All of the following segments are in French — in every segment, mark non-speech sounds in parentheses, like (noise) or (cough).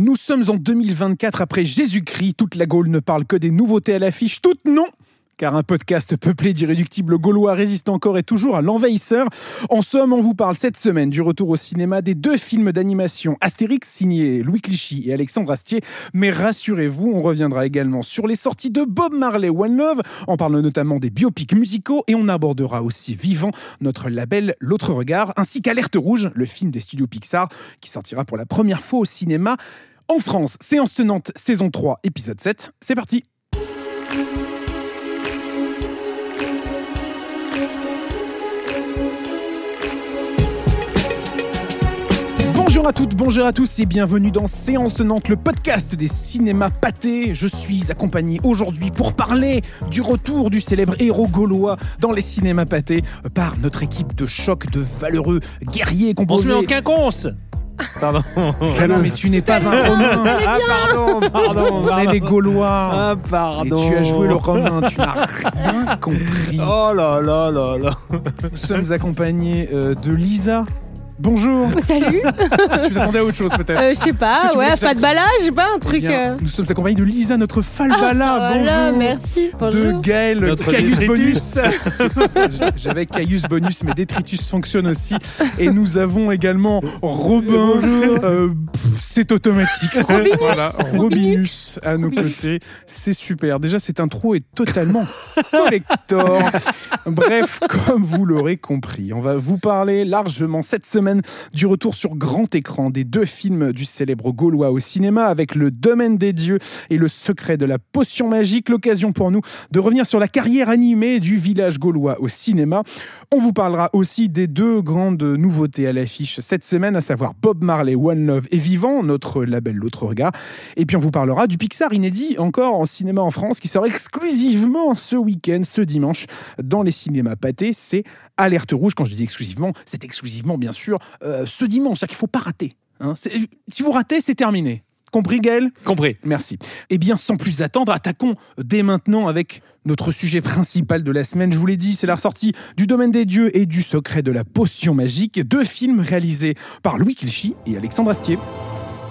Nous sommes en 2024 après Jésus-Christ. Toute la Gaule ne parle que des nouveautés à l'affiche. Toutes non car un podcast peuplé d'irréductibles gaulois résiste encore et toujours à l'envahisseur. En somme, on vous parle cette semaine du retour au cinéma des deux films d'animation Astérix signés Louis Clichy et Alexandre Astier. Mais rassurez-vous, on reviendra également sur les sorties de Bob Marley One Love. On parle notamment des biopics musicaux et on abordera aussi vivant notre label L'autre regard ainsi qu'Alerte rouge, le film des studios Pixar qui sortira pour la première fois au cinéma en France. Séance tenante saison 3 épisode 7. C'est parti. Bonjour à toutes, bonjour à tous et bienvenue dans Séance de Nantes, le podcast des cinémas pâtés. Je suis accompagné aujourd'hui pour parler du retour du célèbre héros gaulois dans les cinémas pâtés par notre équipe de choc de valeureux guerriers On se composés... met en quinconce Pardon. (laughs) Ah non, mais tu n'es pas un romain. Ah pardon, pardon, On est les Gaulois. Ah Et pardon. tu as joué le romain, tu n'as rien compris. Oh là là là là. Nous sommes accompagnés euh, de Lisa. Bonjour. (laughs) Salut (laughs) tu t'attendais à autre chose peut-être euh, Je sais pas, ouais, ça- Fatbala, j'ai pas un Eh truc. bien, euh, Nous sommes accompagnés de Lisa, notre falbala. Voilà, Bonjour. merci. De Bonjour. Gaël, Notre Caius. Bonus. (laughs) J'avais Caius Bonus, mais Détritus fonctionne aussi. Et nous avons également Robin. Euh, pff, c'est automatique. Robinus. Voilà, Robinus à nos Robinus. côtés. C'est super. Déjà, cette intro est totalement collector. Bref, comme vous l'aurez compris, on va vous parler largement cette semaine du retour sur grand écran des deux films du célèbre Gaulois au cinéma avec Le Domaine des Dieux et Le Secret de la Potion Magique. L'occasion pour nous de revenir sur la carrière animée du village gaulois au cinéma. On vous parlera aussi des deux grandes nouveautés à l'affiche cette semaine, à savoir Bob Marley, One Love et Vivant, notre label L'autre regard. Et puis on vous parlera du Pixar inédit encore en cinéma en France qui sort exclusivement ce week-end, ce dimanche, dans les cinémas pâtés. C'est Alerte Rouge. Quand je dis exclusivement, c'est exclusivement bien sûr euh, ce dimanche. C'est-à-dire qu'il ne faut pas rater. hein. Si vous ratez, c'est terminé. Compris Gaël? Compris. Merci. Eh bien, sans plus attendre, attaquons dès maintenant avec notre sujet principal de la semaine. Je vous l'ai dit, c'est la ressortie du Domaine des Dieux et du Secret de la Potion Magique, deux films réalisés par Louis Clichy et Alexandre Astier.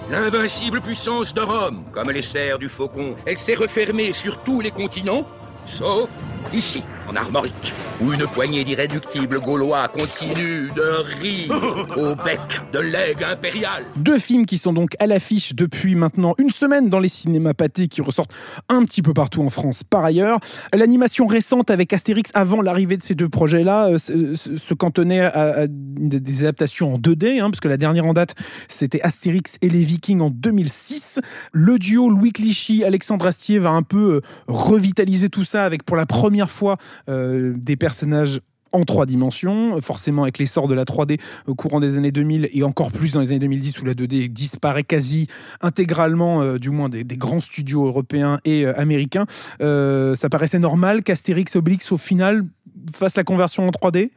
L'invincible puissance de Rome, comme les serres du faucon, elle s'est refermée sur tous les continents, sauf ici, en Armorique, où une poignée d'irréductibles Gaulois continue de rire (laughs) au bec de l'aigle impérial. Deux films qui sont donc à l'affiche depuis maintenant une setsemaine dans les cinémas pâtés qui ressortent un petit peu partout en France par ailleurs. L'animation récente avec Astérix avant l'arrivée de ces deux projets-là euh, se, cantonnait à, à des adaptations en 2D, hein, parce que la dernière en date c'était Astérix et les Vikings en 2006. Le duo Louis Clichy, Alexandre Astier va un peu euh, revitaliser tout ça avec pour la première fois euh, des personnages en trois dimensions, forcément avec l'essor de la 3D au courant des années 2000 et encore plus dans les années 2010 où la 2D disparaît quasi intégralement, euh, du moins des, grands studios européens et euh, américains. Ça paraissait normal qu'Astérix et Obélix au final fassent la conversion en 3D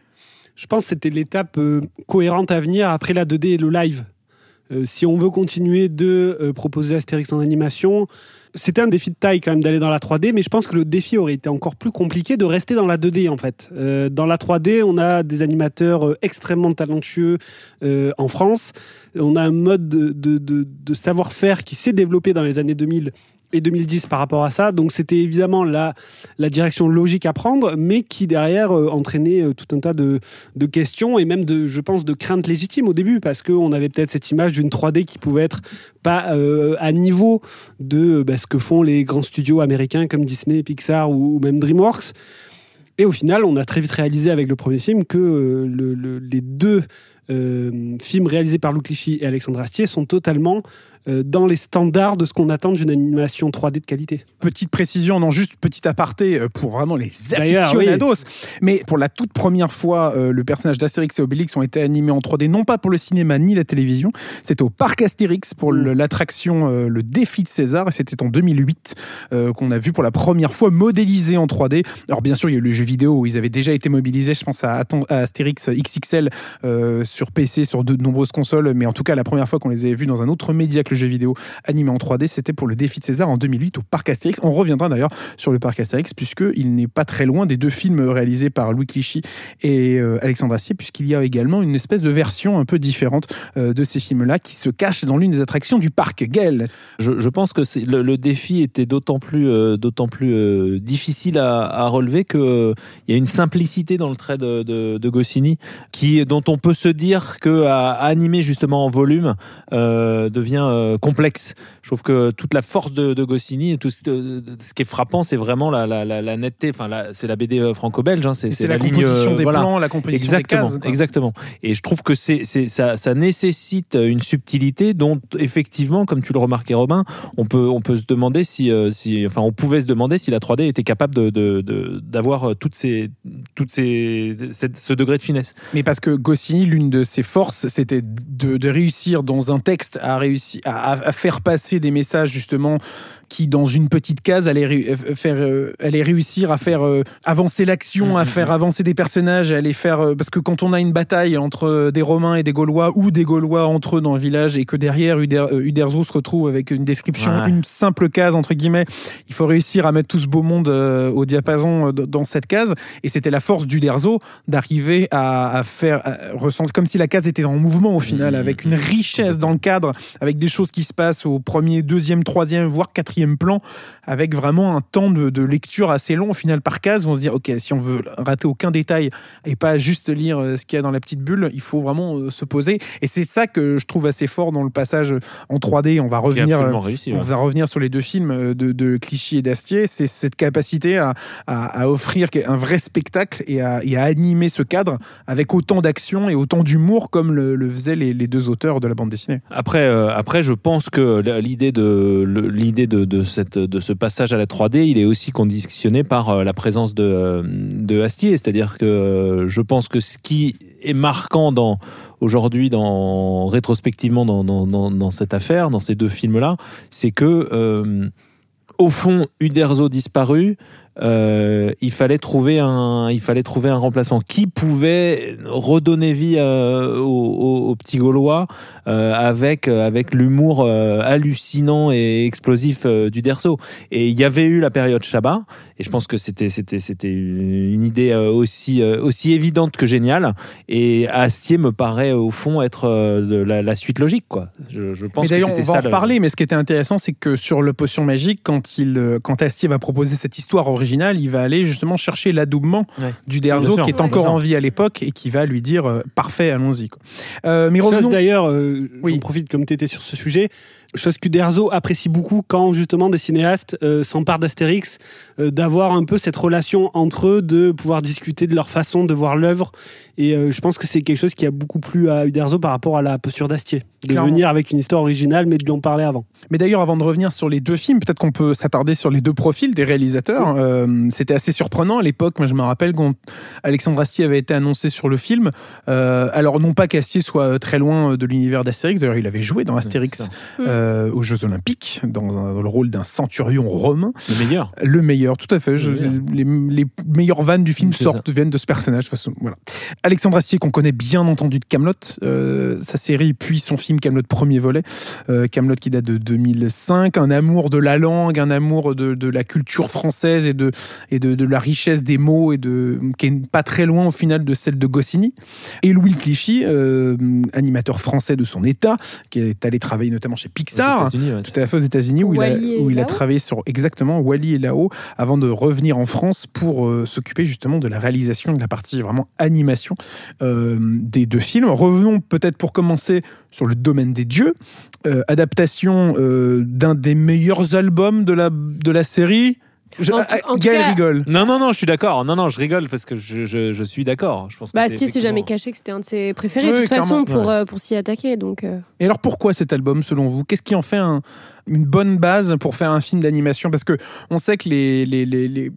Je pense que c'était l'étape cohérente à venir après la 2D et le live. Si on veut continuer de proposer Astérix en animation, c'était un défi de taille quand même d'aller dans la 3D, mais je pense que le défi aurait été encore plus compliqué de rester dans la 2D en fait. Euh, dans la 3D, on a des animateurs euh, extrêmement talentueux euh, en France. On a un mode de, de- savoir-faire qui s'est développé dans les années 2000 et 2010 par rapport à ça. Donc c'était évidemment la, direction logique à prendre, mais qui derrière euh, entraînait euh, tout un tas de, questions et même de, je pense, de craintes légitimes au début, parce qu'on avait peut-être cette image d'une 3D qui pouvait être pas euh, à niveau de bah, ce que font les grands studios américains comme Disney, Pixar ou, même DreamWorks. Et au final, on a très vite réalisé avec le premier film que le- le- les deux films réalisés par Lou Clichy et Alexandre Astier sont totalement dans les standards de ce qu'on attend d'une animation 3D de qualité. Petite précision, non, juste petit aparté euh, pour vraiment les oui. aficionados. Mais pour la toute première fois, euh, le personnage d'Astérix et Obélix ont été animés en 3D, non pas pour le cinéma ni la télévision. C'était au Parc Astérix pour le- l'attraction euh, Le Défi de César. Et c'était en 2008 euh, qu'on a vu pour la première fois modélisé en 3D. Alors bien sûr, il y a eu le jeu vidéo où ils avaient déjà été mobilisés. Je pense à, Astérix XXL euh, sur PC, sur de nombreuses consoles. Mais en tout cas, la première fois qu'on les avait vus dans un autre média que le jeu vidéo animé en 3D, c'était pour le défi de César en 2008 au Parc Astérix. On reviendra d'ailleurs sur le Parc Astérix, puisqu'il n'est pas très loin des deux films réalisés par Louis Clichy et euh, Alexandre Astier, puisqu'il y a également une espèce de version un peu différente euh, de ces films-là qui se cache dans l'une des attractions du parc. Gaël, Je, pense que le, défi était d'autant plus, euh, euh, difficile à, relever euh, il y a une simplicité dans le trait de, de, de Goscinny qui, dont on peut se dire que à, à animer justement en volume devient euh, complexe. Je trouve que toute la force de, de Goscinny tout ce, ce qui est frappant, c'est vraiment la, la, la, la netteté. Enfin, c'est la BD euh, franco-belge. Hein, c'est la, ligne, composition euh, des voilà. plans, la composition Exactement, des cases. quoi. exactement. Et je trouve que c'est, ça, ça nécessite une subtilité dont, effectivement, comme tu le remarquais, Robin, on peut, on peut se demander si, si, enfin, on pouvait se demander si la 3D était capable de, d'avoir toutes ces, toutes ces, cette- ce degré de finesse. Mais parce que Goscinny, l'une de ses forces, c'était de, de réussir dans un texte à, réussir, à, faire passer des messages justement qui, dans une petite case, allait, euh, faire, euh, allait réussir à faire euh, avancer l'action, à Mhm. faire avancer des personnages, à aller faire... euh, parce que quand on a une bataille entre des Romains et des Gaulois, ou des Gaulois entre eux dans le village, et que derrière Uder, Uderzo se retrouve avec une description, Ouais. une simple case, entre guillemets, il faut réussir à mettre tout ce beau monde au diapason dans cette case. Et c'était la force d'Uderzo d'arriver à, à faire à ressentir comme si la case était en mouvement au final, Mhm. avec une richesse dans le cadre, avec des choses qui se passent au premier, deuxième, troisième, voire quatrième plan, avec vraiment un temps de, de lecture assez long au final par case. On se dit, ok, si on veut rater aucun détail et pas juste lire euh, ce qu'il y a dans la petite bulle, il faut vraiment euh, se poser. Et c'est ça que je trouve assez fort dans le passage en 3D. On va revenir. euh, réussi. on ouais. va revenir sur les deux films de, de Clichy et d'Astier. C'est cette capacité à, à- à offrir un vrai spectacle et à, et à animer ce cadre avec autant d'action et autant d'humour comme le, le faisaient les, les deux auteurs de la bande dessinée. Après, euh, après, je pense que l'idée de l'idée de, de cette de ce passage à la 3D, il est aussi conditionné par euh, la présence de euh, de Astier. C'est-à-dire que euh, je pense que ce qui est marquant aujourd'hui, dans rétrospectivement dans, dans, cette affaire, dans ces deux films-là, c'est que au fond, Uderzo disparu. Euh, il fallait trouver un, il fallait trouver un remplaçant qui pouvait redonner vie euh, aux, aux- petits Gaulois euh, avec euh, avec l'humour euh, hallucinant et explosif euh, du Derso? Et il y avait eu la période Shabbat, et je pense que c'était c'était c'était une idée euh, aussi euh, aussi évidente que géniale. Et Astier me paraît au fond être euh, de la, la suite logique, quoi. Je, je pense mais d'ailleurs, on va ça. en le- reparler. Mais ce qui était intéressant, c'est que sur le potion magique, quand il, quand Astier va proposer cette histoire originale, il va aller justement chercher l'adoubement Ouais. du Derzo sûr, qui est encore en vie à l'époque et qui va lui dire parfait, allons-y. Euh, mais revenons. d'ailleurs, euh, Oui. j'en profite comme tu étais sur ce sujet, chose qu'Uderzo apprécie beaucoup quand justement des cinéastes euh, s'emparent d'Astérix, euh, d'avoir un peu cette relation entre eux, de pouvoir discuter de leur façon de voir l'œuvre. Et euh, je pense que c'est quelque chose qui a beaucoup plu à Uderzo par rapport à la posture d'Astier. De Clairement. venir avec une histoire originale, mais de lui en parler avant. Mais d'ailleurs, avant de revenir sur les deux films, peut-être qu'on peut s'attarder sur les deux profils des réalisateurs. Euh, C'était assez surprenant à l'époque. Moi, je me rappelle quand Alexandre Astier avait été annoncé sur le film. Euh, alors, non pas qu'Astier soit très loin de l'univers d'Astérix. D'ailleurs, il avait joué dans Astérix euh, aux Jeux Olympiques, dans, un- dans le rôle d'un centurion romain. Le meilleur. Le meilleur, tout à fait. Je- Le les, les meilleures vannes du film sortent, viennent de ce personnage. De toute façon, voilà. Alexandre Astier, qu'on connaît bien entendu de Camelot, sa série, puis son film Camelot premier volet. Euh, Camelot qui date de 2005. Un amour de la langue, un amour de, de la culture française et, de, et de, de la richesse des mots, et de, qui est pas très loin au final de celle de Goscinny. Et Louis Clichy, euh, animateur français de son état, qui est allé travailler notamment chez Pixar. Aux États-Unis, ouais. Tout à fait aux États-Unis où, il a, où il travaillé sur exactement Wally et là-haut avant de revenir en France pour euh, s'occuper justement de la réalisation de la partie vraiment animation euh, des deux films. Revenons peut-être pour commencer sur le domaine des dieux, Euh, adaptation euh, d'un des meilleurs albums de la, de la série. Je, En tout- ah, en Gaël cas- rigole. Non, non, non, je suis d'accord. Non, non, je rigole parce que je, je, je suis d'accord. Je pense que Bah, c'est si, c'est jamais caché que c'était un de ses préférés, Oui, de toute façon, pour, Ouais. euh, pour s'y attaquer. Donc, euh, Et alors pourquoi cet album selon vous? Qu'est-ce qui en fait un- une bonne base pour faire un film d'animation Parce que on sait que les, les, les-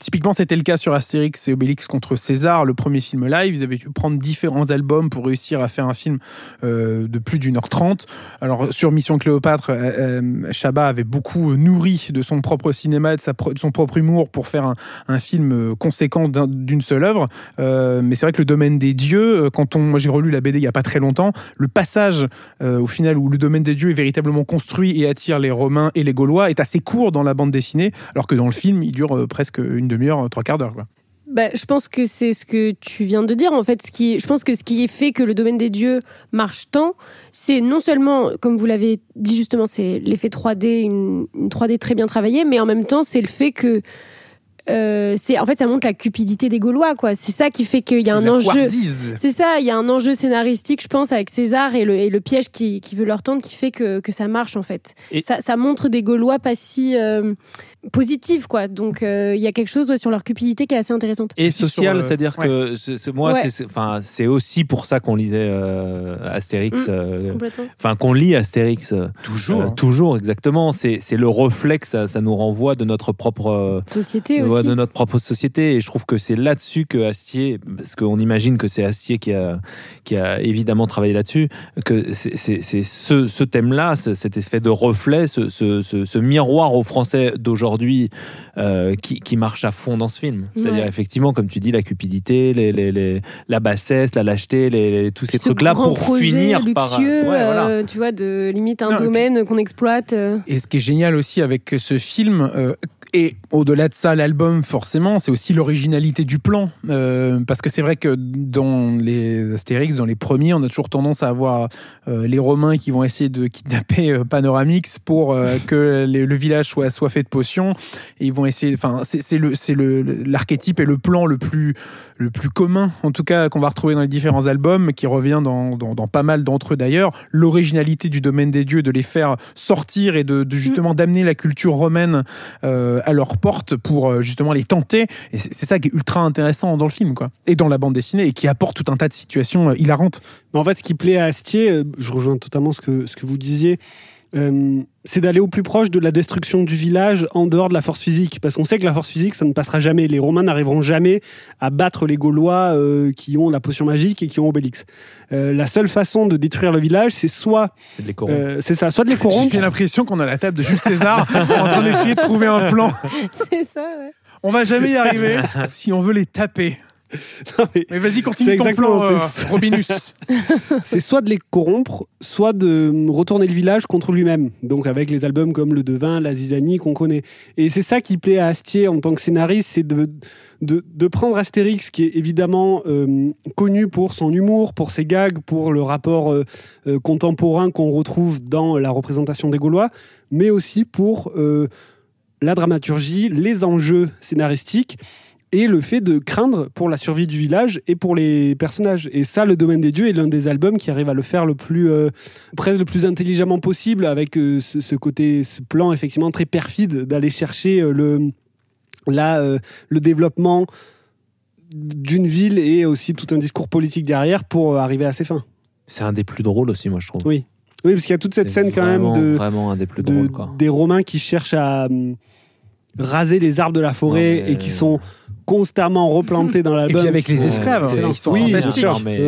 typiquement, c'était le cas sur Astérix et Obélix contre César, le premier film live. Ils avaient dû prendre différents albums pour réussir à faire un film euh, de plus d'une heure trente. Alors, sur Mission Cléopâtre, euh, euh, Chabat avait beaucoup nourri de son propre cinéma, de, sa de son propre humour pour faire un, un film euh, conséquent d'un- d'une seule œuvre. Euh, mais c'est vrai que le domaine des dieux, euh, quand on, moi j'ai relu la BD il y a pas très longtemps, le passage euh, au final où le domaine des dieux est véritablement construit et attire les Romains et les Gaulois est assez court dans la bande dessinée, alors que dans le film il dure euh, presque une demi-heure, euh, trois quarts d'heure. Bah, je pense que c'est ce que tu viens de dire. En fait, ce qui, je pense que ce qui fait que le domaine des dieux marche tant, c'est non seulement, comme vous l'avez dit justement, c'est l'effet 3D, une, une 3D très bien travaillée, mais en même temps, c'est le fait que euh, c'est, en fait, ça montre la cupidité des Gaulois, quoi. C'est ça qui fait qu'il y a un La enjeu. C'est ça, il y a un enjeu scénaristique, je pense, avec César et le, et le piège qui, qui veut leur tendre, qui fait que, que ça marche, en fait. Et- Ça, ça montre des Gaulois pas si euh, positifs, quoi. Donc, euh, il y a quelque chose ouais, sur leur cupidité qui est assez intéressante. Et Aussi sur social, le- c'est-à-dire ouais. que c'est- c'est- moi, Ouais. c'est- c'est enfin, c'est aussi pour ça qu'on lisait euh, Astérix, Mm. euh, Complètement. enfin qu'on lit Astérix. euh, Toujours. euh, toujours, exactement. C'est c'est le reflet que ça, ça nous renvoie de notre propre Société aussi. de notre propre société. Et je trouve que c'est là-dessus que Astier, parce qu'on imagine que c'est Astier qui a, qui a évidemment travaillé là-dessus, que c'est c'est- c'est ce, ce thème-là, ce- cet effet de reflet, ce, ce- ce- ce miroir aux Français d'aujourd'hui euh, qui, qui marche à fond dans ce film. C'est-à-dire, Ouais. effectivement, comme tu dis, la cupidité, les, les- les- la bassesse, la lâcheté, les, les- tous ces Ce trucs-là pour projet finir par. luxueux, Ouais, voilà. euh, tu vois, de limite un Non, domaine qu'on exploite. euh. Et ce qui est génial aussi avec ce film, euh, et au-delà de ça, l'album, forcément, c'est aussi l'originalité du plan. Euh, parce que c'est vrai que dans les Astérix, dans les premiers, on a toujours tendance à avoir euh, les Romains qui vont essayer de kidnapper euh, Panoramix pour euh, (laughs) que les- le village soit, soit fait de potions. Et ils vont essayer. Enfin, c'est c'est le, c'est le, l'archétype et le plan le plus, le plus commun, en tout cas, qu'on va retrouver dans les différents albums, qui revient dans, dans, dans pas mal d'entre eux d'ailleurs. L'originalité du domaine des dieux, de les faire sortir et de, de justement d'amener la culture romaine euh, à leur pour euh, justement les tenter. Et c'est c'est ça qui est ultra intéressant dans le film, quoi. Et dans la bande dessinée, et qui apporte tout un tas de situations euh, hilarantes. Mais en fait, ce qui plaît à Astier, euh, je rejoins totalement ce que, ce que vous disiez, euh, c'est d'aller au plus proche de la destruction du village en dehors de la force physique. Parce qu'on sait que la force physique, ça ne passera jamais. Les Romains n'arriveront jamais à battre les Gaulois euh, qui ont la potion magique et qui ont Obélix. Euh, la seule façon de détruire le village, c'est soit, C'est de les corrompre. euh, c'est ça, soit de les (laughs) corrompre. J'ai l'impression qu'on a la table de Jules César (laughs) en train d'essayer de trouver un plan. (laughs) c'est ça, ouais. On va jamais y arriver si on veut les taper. (laughs) Non, mais Mais vas-y, continue ton plan, euh, Robinus. (laughs) c'est soit de les corrompre, soit de retourner le village contre lui-même. Donc avec les albums comme Le Devin, La Zizanie qu'on connaît. Et c'est ça qui plaît à Astier en tant que scénariste, c'est de, de, de prendre Astérix, qui est évidemment euh, connu pour son humour, pour ses gags, pour le rapport euh, euh, contemporain qu'on retrouve dans la représentation des Gaulois, mais aussi pour euh, la dramaturgie, les enjeux scénaristiques et le fait de craindre pour la survie du village et pour les personnages. Et ça, le domaine des dieux est l'un des albums qui arrive à le faire le plus, euh, presque le plus intelligemment possible, avec euh, ce, ce côté, ce plan effectivement très perfide d'aller chercher euh, le, là, le développement d'une ville et aussi tout un discours politique derrière pour arriver à ses fins. C'est un des plus drôles aussi, moi, je trouve. Oui. Oui, parce qu'il y a toute cette scène quand même de, Vraiment un des plus de- drôles, quoi. des Romains qui cherchent à hum, raser les arbres de la forêt Non, et qui sont constamment replantés dans Et l'album. puis avec les esclaves, ils sont Oui, fantastiques. sûr. Mais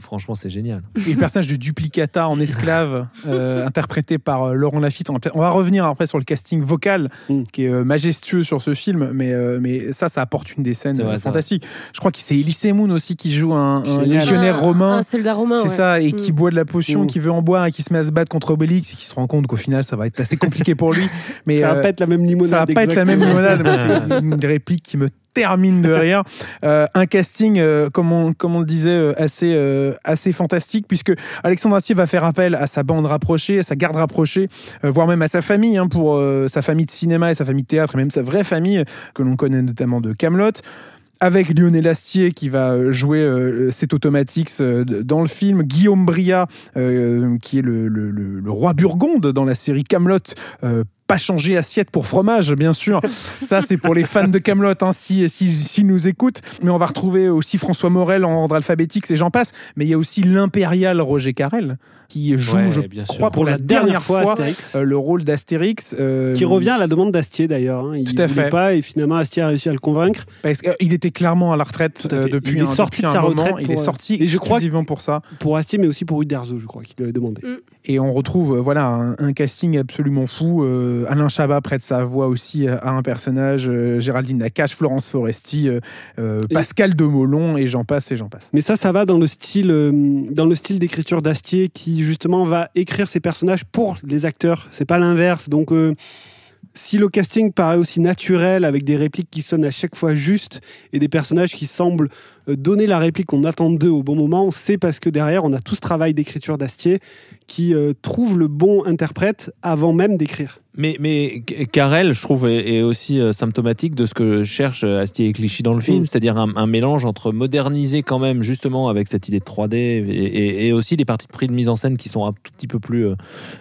franchement, c'est génial. Et le personnage de Duplicata en esclave, (laughs) euh, interprété par euh, Laurent Lafitte. On va peut- on va revenir après sur le casting vocal, Mm. qui est euh, majestueux sur ce film, mais, euh, mais ça, ça apporte une des scènes vrai, fantastiques. Je crois que c'est Elise Moon aussi qui joue un, légionnaire Un- romain. Un soldat romain. C'est ouais. ça, et qui Mm. boit de la potion, Mm. qui veut en boire et qui se met à se battre contre Obélix et qui se rend compte qu'au final, ça va être assez compliqué pour lui. (laughs) Mais ça va euh, pas être la même limonade. ça va pas être la même limonade, mais c'est (laughs) une des répliques qui me termine de rire. (laughs) Euh, un casting, euh, comme, on, comme on le disait, euh, assez, euh, assez fantastique, puisque Alexandre Astier va faire appel à sa bande rapprochée, à sa garde rapprochée, voire même à sa famille, hein, pour sa famille de cinéma et sa famille de théâtre, et même sa vraie famille, que l'on connaît notamment de Camelot avec Lionel Astier qui va jouer euh, cet Automatics euh, dans le film, Guillaume Bria euh, qui est le, le- le- le roi Burgonde dans la série Camelot, pas changer assiette pour fromage, bien sûr. (laughs) Ça, c'est pour les fans de Camelot, hein, si, si, si nous écoutent. Mais on va retrouver aussi François Morel en ordre alphabétique, et j'en passe. Mais il y a aussi l'impérial Roger Carrel qui joue, Ouais, je bien crois, sûr. pour, la, dernière fois, euh, le rôle d'Astérix. euh, Qui revient à la demande d'Astier d'ailleurs. hein. Il Tout à fait. pas et finalement Astier a réussi à le convaincre. Parce qu'il était clairement à la retraite à euh, depuis Il est un, sorti de sa moment. retraite Il est euh, sorti et je crois exclusivement pour ça. Pour Astier mais aussi pour Uderzo je crois qu'il lui avait demandé. Et on retrouve euh, voilà un, un casting absolument fou. Euh, Alain Chabat prête sa voix aussi à, un personnage. euh, Géraldine Nakache, Florence Foresti, euh, euh, Et- Pascal Demolon et j'en passe et j'en passe. Mais ça, ça va dans le style, euh, dans le style d'écriture d'Astier qui justement va écrire ses personnages pour les acteurs. C'est pas l'inverse. Donc, euh, si le casting paraît aussi naturel avec des répliques qui sonnent à chaque fois justes et des personnages qui semblent euh, donner la réplique qu'on attend d'eux au bon moment, c'est parce que derrière on a tout ce travail d'écriture d'Astier qui euh, trouve le bon interprète avant même d'écrire. Mais, mais Carrel, je trouve, est, est aussi euh, symptomatique de ce que cherche euh, Astier et Clichy dans le film, Mm. c'est-à-dire un, un mélange entre moderniser quand même, justement, avec cette idée de 3D, et, et- et aussi des parties de prix de mise en scène qui sont un tout petit peu plus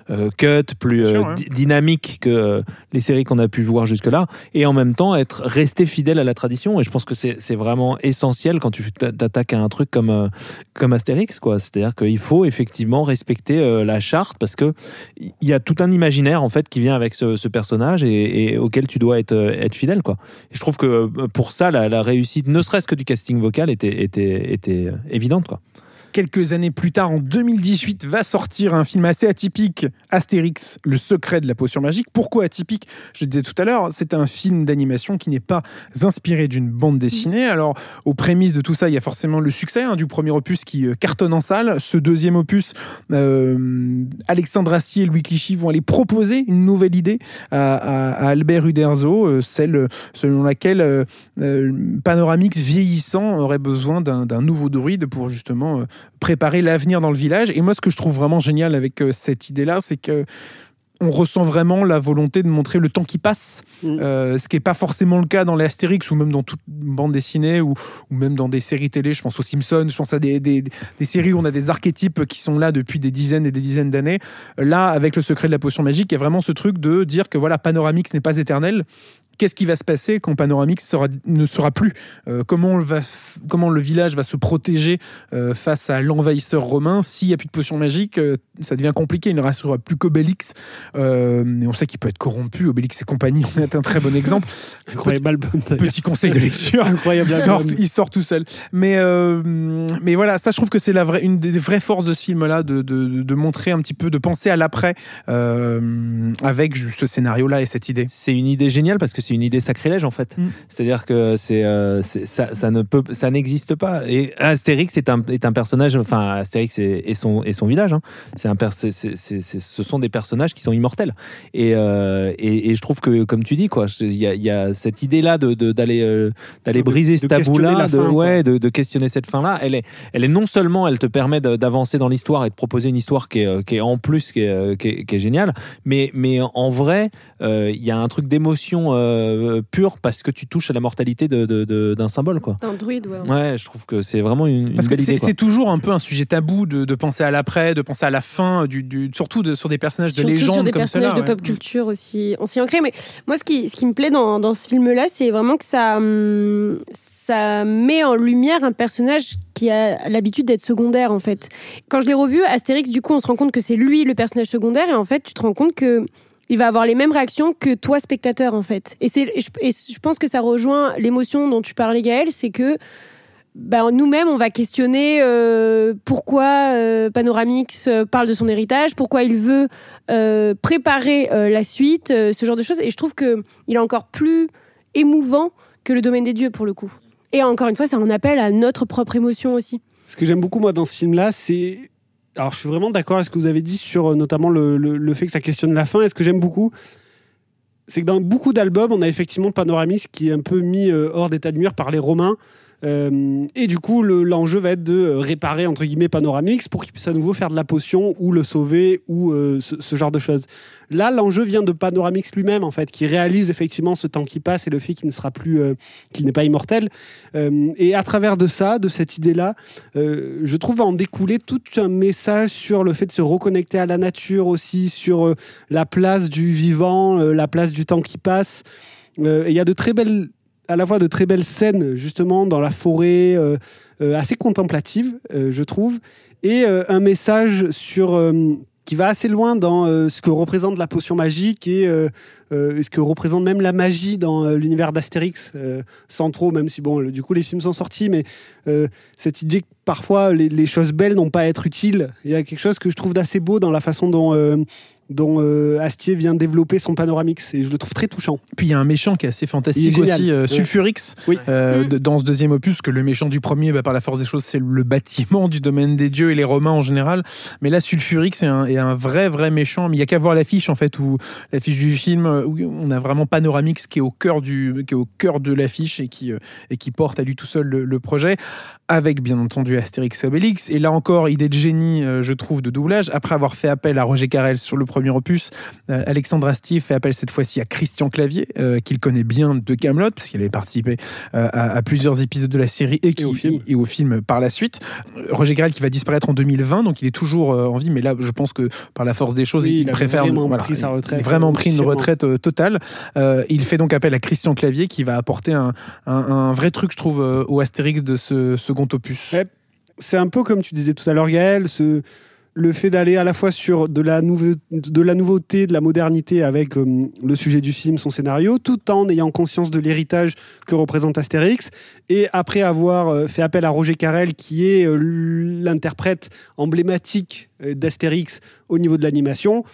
euh, cut, plus sûr, hein. dy- dynamiques que les séries qu'on a pu voir jusque-là, et en même temps être resté fidèle à la tradition. Et je pense que c'est vraiment essentiel quand tu t'a- t'attaques à un truc comme, comme Astérix, quoi. C'est-à-dire qu'il faut effectivement respecter la charte parce que il y a tout un imaginaire en fait qui vient avec ce, ce personnage et, auquel tu dois être, euh, fidèle quoi. Je trouve que euh, pour ça la, la réussite, ne serait-ce que du casting vocal, était, était, était euh, évidente quoi. Quelques années plus tard, en 2018, va sortir un film assez atypique, Astérix, le secret de la potion magique. Pourquoi atypique? Je le disais tout à l'heure, c'est un film d'animation qui n'est pas inspiré d'une bande dessinée. Alors, aux prémices de tout ça, il y a forcément le succès hein, du premier opus qui euh, cartonne en salle. Ce deuxième opus, euh, Alexandre Astier et Louis Clichy vont aller proposer une nouvelle idée à, Albert Uderzo, euh, celle selon laquelle Panoramix vieillissant aurait besoin d'un nouveau druide pour justement préparer l'avenir dans le village. Et moi, ce que je trouve vraiment génial avec euh, cette idée-là, c'est que on ressent vraiment la volonté de montrer le temps qui passe, Mm. Euh, ce qui n'est pas forcément le cas dans les Astérix ou même dans toute bande dessinée ou, ou même dans des séries télé. Je pense aux Simpsons, je pense à des, des- des séries où on a des archétypes qui sont là depuis des dizaines et des dizaines d'années. Là, avec le secret de la potion magique, il y a vraiment ce truc de dire que voilà, Panoramix n'est pas éternel. Qu'est-ce qui va se passer quand Panoramix sera- ne sera plus Euh, comment, on va f- comment le village va se protéger euh, face à l'envahisseur romain? S'il n'y a plus de potion magique, euh, ça devient compliqué. Il ne restera plus qu'Obélix. Euh, et on sait qu'il peut être corrompu. Obélix et compagnie en est un très bon exemple. (laughs) Incroyable. Petit conseil de lecture. Incroyable Il sort, il sort tout seul. Mais, euh, mais voilà, ça, je trouve que c'est une des vraies forces de ce film-là, de, de, de montrer un petit peu, de penser à l'après euh, avec ce scénario-là et cette idée. C'est une idée géniale parce que c'est une idée sacrilège en fait. Mm. C'est-à-dire que c'est euh, c'est- ça, ça ne peut ça n'existe pas. Et Astérix est un, est un personnage. Enfin Astérix et, et son et son village. hein. C'est un ce sont des personnages qui sont immortels. Et, euh, et, et je trouve que comme tu dis quoi, il y a, il y a cette idée là de d'aller euh, d'aller briser ce tabou là, de fin, ouais, de, de questionner cette fin là. Elle est elle est non seulement elle te permet d'avancer dans l'histoire et de proposer une histoire qui est, qui est en plus qui est, qui est, qui géniale, mais mais en vrai il y a un truc d'émotion euh, pure parce que tu touches à la mortalité de- de- de- d'un symbole quoi. Un druide, ouais. Ouais, je trouve que c'est vraiment une, une Parce que belle c'est idée. quoi. c'est toujours un peu un sujet tabou de, de penser à l'après, de penser à la fin, du, du- surtout de, sur des personnages de Surtout légende sur des comme personnages cela. de pop culture aussi, aussi ancrés. Mais moi, ce qui, ce qui me plaît dans, dans ce film-là, c'est vraiment que ça, hum, ça met en lumière un personnage qui a l'habitude d'être secondaire, en fait. Quand je l'ai revu, Astérix, du coup, on se rend compte que c'est lui le personnage secondaire, et en fait, tu te rends compte que il va avoir les mêmes réactions que toi, spectateur, en fait. Et, c'est, je, et je pense que ça rejoint l'émotion dont tu parlais, Gaël, c'est que ben, nous-mêmes, on va questionner euh, pourquoi euh, Panoramix euh, parle de son héritage, pourquoi il veut préparer la suite, ce genre de choses. Et je trouve que il est encore plus émouvant que le domaine des dieux pour le coup. Et encore une fois, ça en appelle à notre propre émotion aussi. Ce que j'aime beaucoup, moi, dans ce film-là, c'est. Alors, je suis vraiment d'accord avec ce que vous avez dit sur euh, notamment le, le- le fait que ça questionne la fin. Et ce que j'aime beaucoup, c'est que dans beaucoup d'albums, on a effectivement Panoramix qui est un peu mis euh, hors d'état de nuire par les Romains. Euh, et du coup, le- l'enjeu va être de euh, réparer entre guillemets Panoramix pour qu'il puisse à nouveau faire de la potion ou le sauver ou euh, ce, genre de choses. Là, l'enjeu vient de Panoramix lui-même en fait, qui réalise effectivement ce temps qui passe et le fait qu'il ne sera plus, qu'il n'est pas immortel. Et à travers de ça, de cette idée-là, je trouve en découler tout un message sur le fait de se reconnecter à la nature aussi, sur la place du vivant, la place du temps qui passe. Il y a de très belles, à la fois de très belles scènes justement dans la forêt, euh, euh, assez contemplatives, euh, je trouve, et un message sur qui va assez loin dans ce que représente la potion magique et ce que représente même la magie dans l'univers d'Astérix, sans trop, même si bon, du coup les films sont sortis, mais cette idée que parfois les, les choses belles n'ont pas à être utiles. Il y a quelque chose que je trouve d'assez beau dans la façon dont, dont euh, Astier vient développer son panoramix, et je le trouve très touchant. Puis il y a un méchant qui est assez est fantastique aussi, euh, Ouais. Sulfurix, Oui. euh, dans ce deuxième opus, que le méchant du premier, bah, par la force des choses, c'est le bâtiment du domaine des dieux et les Romains en général. Mais là, Sulfurix est un, est un vrai, vrai méchant. Mais il y a qu'à voir l'affiche, en fait, où l'affiche du film, euh, où on a vraiment Panoramix qui est au cœur, du, qui est au cœur de l'affiche et qui, et qui porte à lui tout seul le, le projet, avec bien entendu Astérix et Obélix. Et là encore, idée de génie, euh, je trouve, de doublage. Après avoir fait appel à Roger Carrel sur le premier opus, euh, Alexandre Astier fait appel cette fois-ci à Christian Clavier, euh, qu'il connaît bien de Camelot, parce qu'il avait participé à, à plusieurs épisodes de la série et, qui, au film. et au film par la suite. Roger Carrel qui va disparaître en 2020, donc il est toujours en vie, mais là, je pense que par la force des choses, Oui, il, préfère vraiment voilà, pris sa retraite, il a vraiment pris une retraite totale. Il fait donc appel à Christian Clavier qui va apporter un, un- un vrai truc, je trouve, au Astérix de ce Ouais. c'est un peu comme tu disais tout à l'heure, Gaël, le fait d'aller à la fois sur de la, nouveauté, de la modernité avec euh, le sujet du film, son scénario, tout en ayant conscience de l'héritage que représente Astérix. Et après avoir euh, fait appel à Roger Carrel, qui est euh, l'interprète emblématique d'Astérix au niveau de l'animation,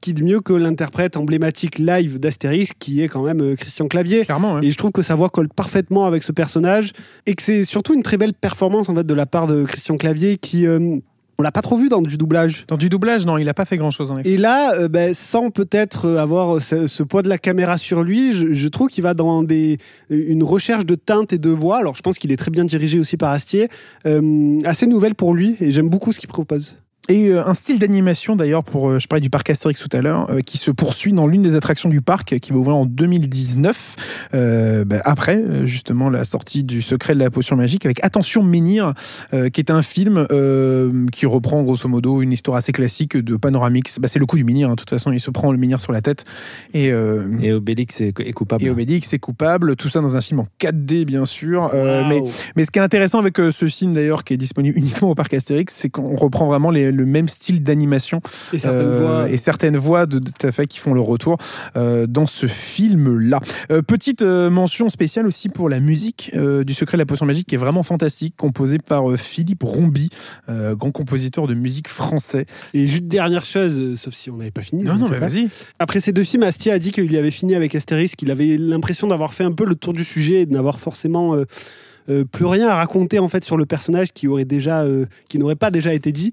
qui de mieux que l'interprète emblématique live d'Astérix, qui est quand même euh, Christian Clavier. Clairement, hein. Et je trouve que sa voix colle parfaitement avec ce personnage et que c'est surtout une très belle performance en fait de la part de Christian Clavier qui euh, on l'a pas trop vu dans du doublage. Dans du doublage, non, il a pas fait grand-chose en effet. Et là, euh, ben, sans peut-être euh, avoir ce, ce poids de la caméra sur lui, je, je trouve qu'il va dans des, une recherche de teinte et de voix. Alors je pense qu'il est très bien dirigé aussi par Astier, euh, assez nouvelle pour lui et j'aime beaucoup ce qu'il propose. Et euh, un style d'animation d'ailleurs pour euh, je parlais du parc Astérix tout à l'heure euh, qui se poursuit dans l'une des attractions du parc qui va ouvrir en 2019 euh, bah, après justement la sortie du secret de la potion magique avec Attention Menhir euh, qui est un film euh, qui reprend grosso modo une histoire assez classique de Panoramix. Bah, c'est le coup du menhir hein, de toute façon il se prend le menhir sur la tête. Et euh, Et Obélix est, est coupable. et Obélix est coupable, tout ça dans un film en 4D bien sûr. Euh, mais, mais ce qui est intéressant avec euh, ce film d'ailleurs, qui est disponible uniquement au parc Astérix, c'est qu'on reprend vraiment les- le même style d'animation Et certaines euh, voix. et certaines voix de, de tout à fait qui font le retour euh, dans ce film-là. Euh, petite mention spéciale aussi pour la musique du Secret de la Potion Magique, qui est vraiment fantastique, composée par Philippe Rombi, grand compositeur de musique français. Et juste dernière chose, sauf si on n'avait pas fini. Non, non, mais vas-y. Après ces deux films, Astier a dit qu'il avait fini avec Astérix, qu'il avait l'impression d'avoir fait un peu le tour du sujet et de n'avoir forcément plus rien à raconter en fait sur le personnage qui aurait déjà, qui n'aurait pas déjà été dit.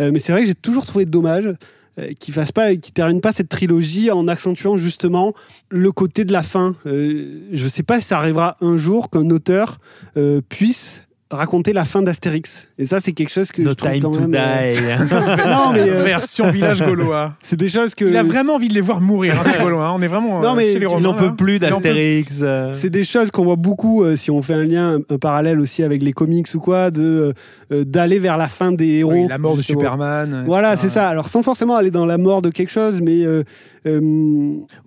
Euh, mais c'est vrai que j'ai toujours trouvé dommage euh, qu'il fasse pas, qu'il termine pas cette trilogie en accentuant justement le côté de la fin. Euh, je sais pas si ça arrivera un jour qu'un auteur euh, puisse raconter la fin d'Astérix. Et ça, c'est quelque chose que No je trouve time quand to même. euh, die. (laughs) non, mais euh, Version village gaulois. (laughs) c'est des choses que. Il a vraiment envie de les voir mourir, hein, ces (laughs) Gaulois. hein. On est vraiment Non, euh, mais chez les Il n'en peut là. plus peut d'Astérix. euh. C'est des choses qu'on voit beaucoup euh, si on fait un lien, un, parallèle aussi avec les comics ou quoi, de euh, d'aller vers la fin des héros. Oui, la mort de. Superman. Voilà, c'est ça. Alors sans forcément aller dans la mort de quelque chose, mais, euh, euh,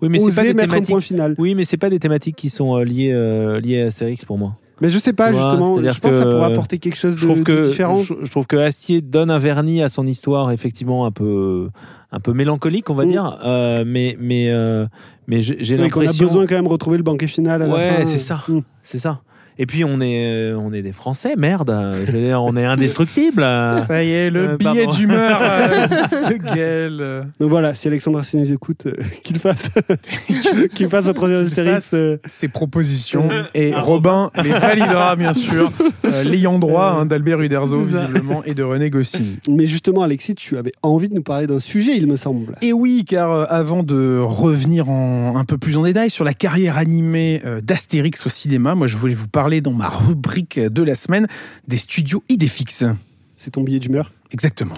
Oui, mais c'est pas des mettre un thématiques. point final. Oui, mais c'est pas des thématiques qui sont euh, liées, euh, liées à Astérix pour moi. Mais je sais pas vois, justement. Je pense que ça pourrait apporter quelque chose de, différent. je, je trouve que Astier donne un vernis à son histoire effectivement un peu un peu mélancolique on va Mm. dire euh, mais mais euh, mais j'ai Oui, qu'on a l'impression besoin quand même de retrouver le banquet final à la Ouais, fin. c'est ça. Mm. c'est ça et puis on est euh, on est des Français merde je veux dire on est indestructibles (laughs) Ça y est, le Euh, billet d'humeur euh, (laughs) de Gaël. Donc voilà, si Alexandre Astier nous écoute, euh, qu'il fasse, (laughs) qu'il fasse un troisième Astérix. euh, ses propositions. Et Ah, Robin les validera, bien sûr, euh, l'ayant droit hein, d'Albert Uderzo, visiblement, et de René Goscinny. Mais justement, Alexis, tu avais envie de nous parler d'un sujet, il me semble. Et oui, car avant de revenir en, un peu plus en détail sur la carrière animée d'Astérix au cinéma, moi je voulais vous parler parler dans ma rubrique de la semaine des studios Idefix. C'est ton billet d'humeur? Exactement.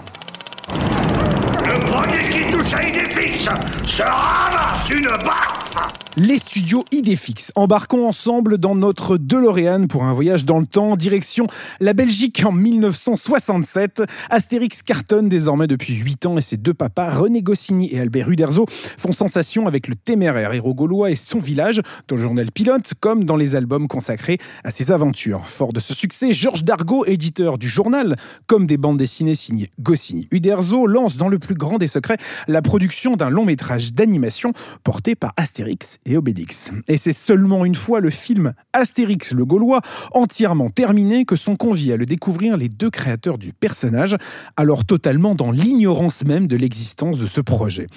Le premier qui touche à Idéfix se ramasse une baffe Les studios Idefix. Embarquons ensemble dans notre DeLorean pour un voyage dans le temps, direction la Belgique en 1967. Astérix cartonne désormais depuis 8 ans et ses deux papas, René Goscinny et Albert Uderzo, font sensation avec le téméraire héros gaulois et son village, dans le journal Pilote, comme dans les albums consacrés à ses aventures. Fort de ce succès, Georges Dargaud, éditeur du journal, comme des bandes dessinées signées Goscinny Uderzo, lance dans le plus grand des secrets la production d'un long métrage d'animation porté par Astérix et Obélix. Et c'est seulement une fois le film Astérix le Gaulois entièrement terminé que sont conviés à le découvrir les deux créateurs du personnage, alors totalement dans l'ignorance même de l'existence de ce projet.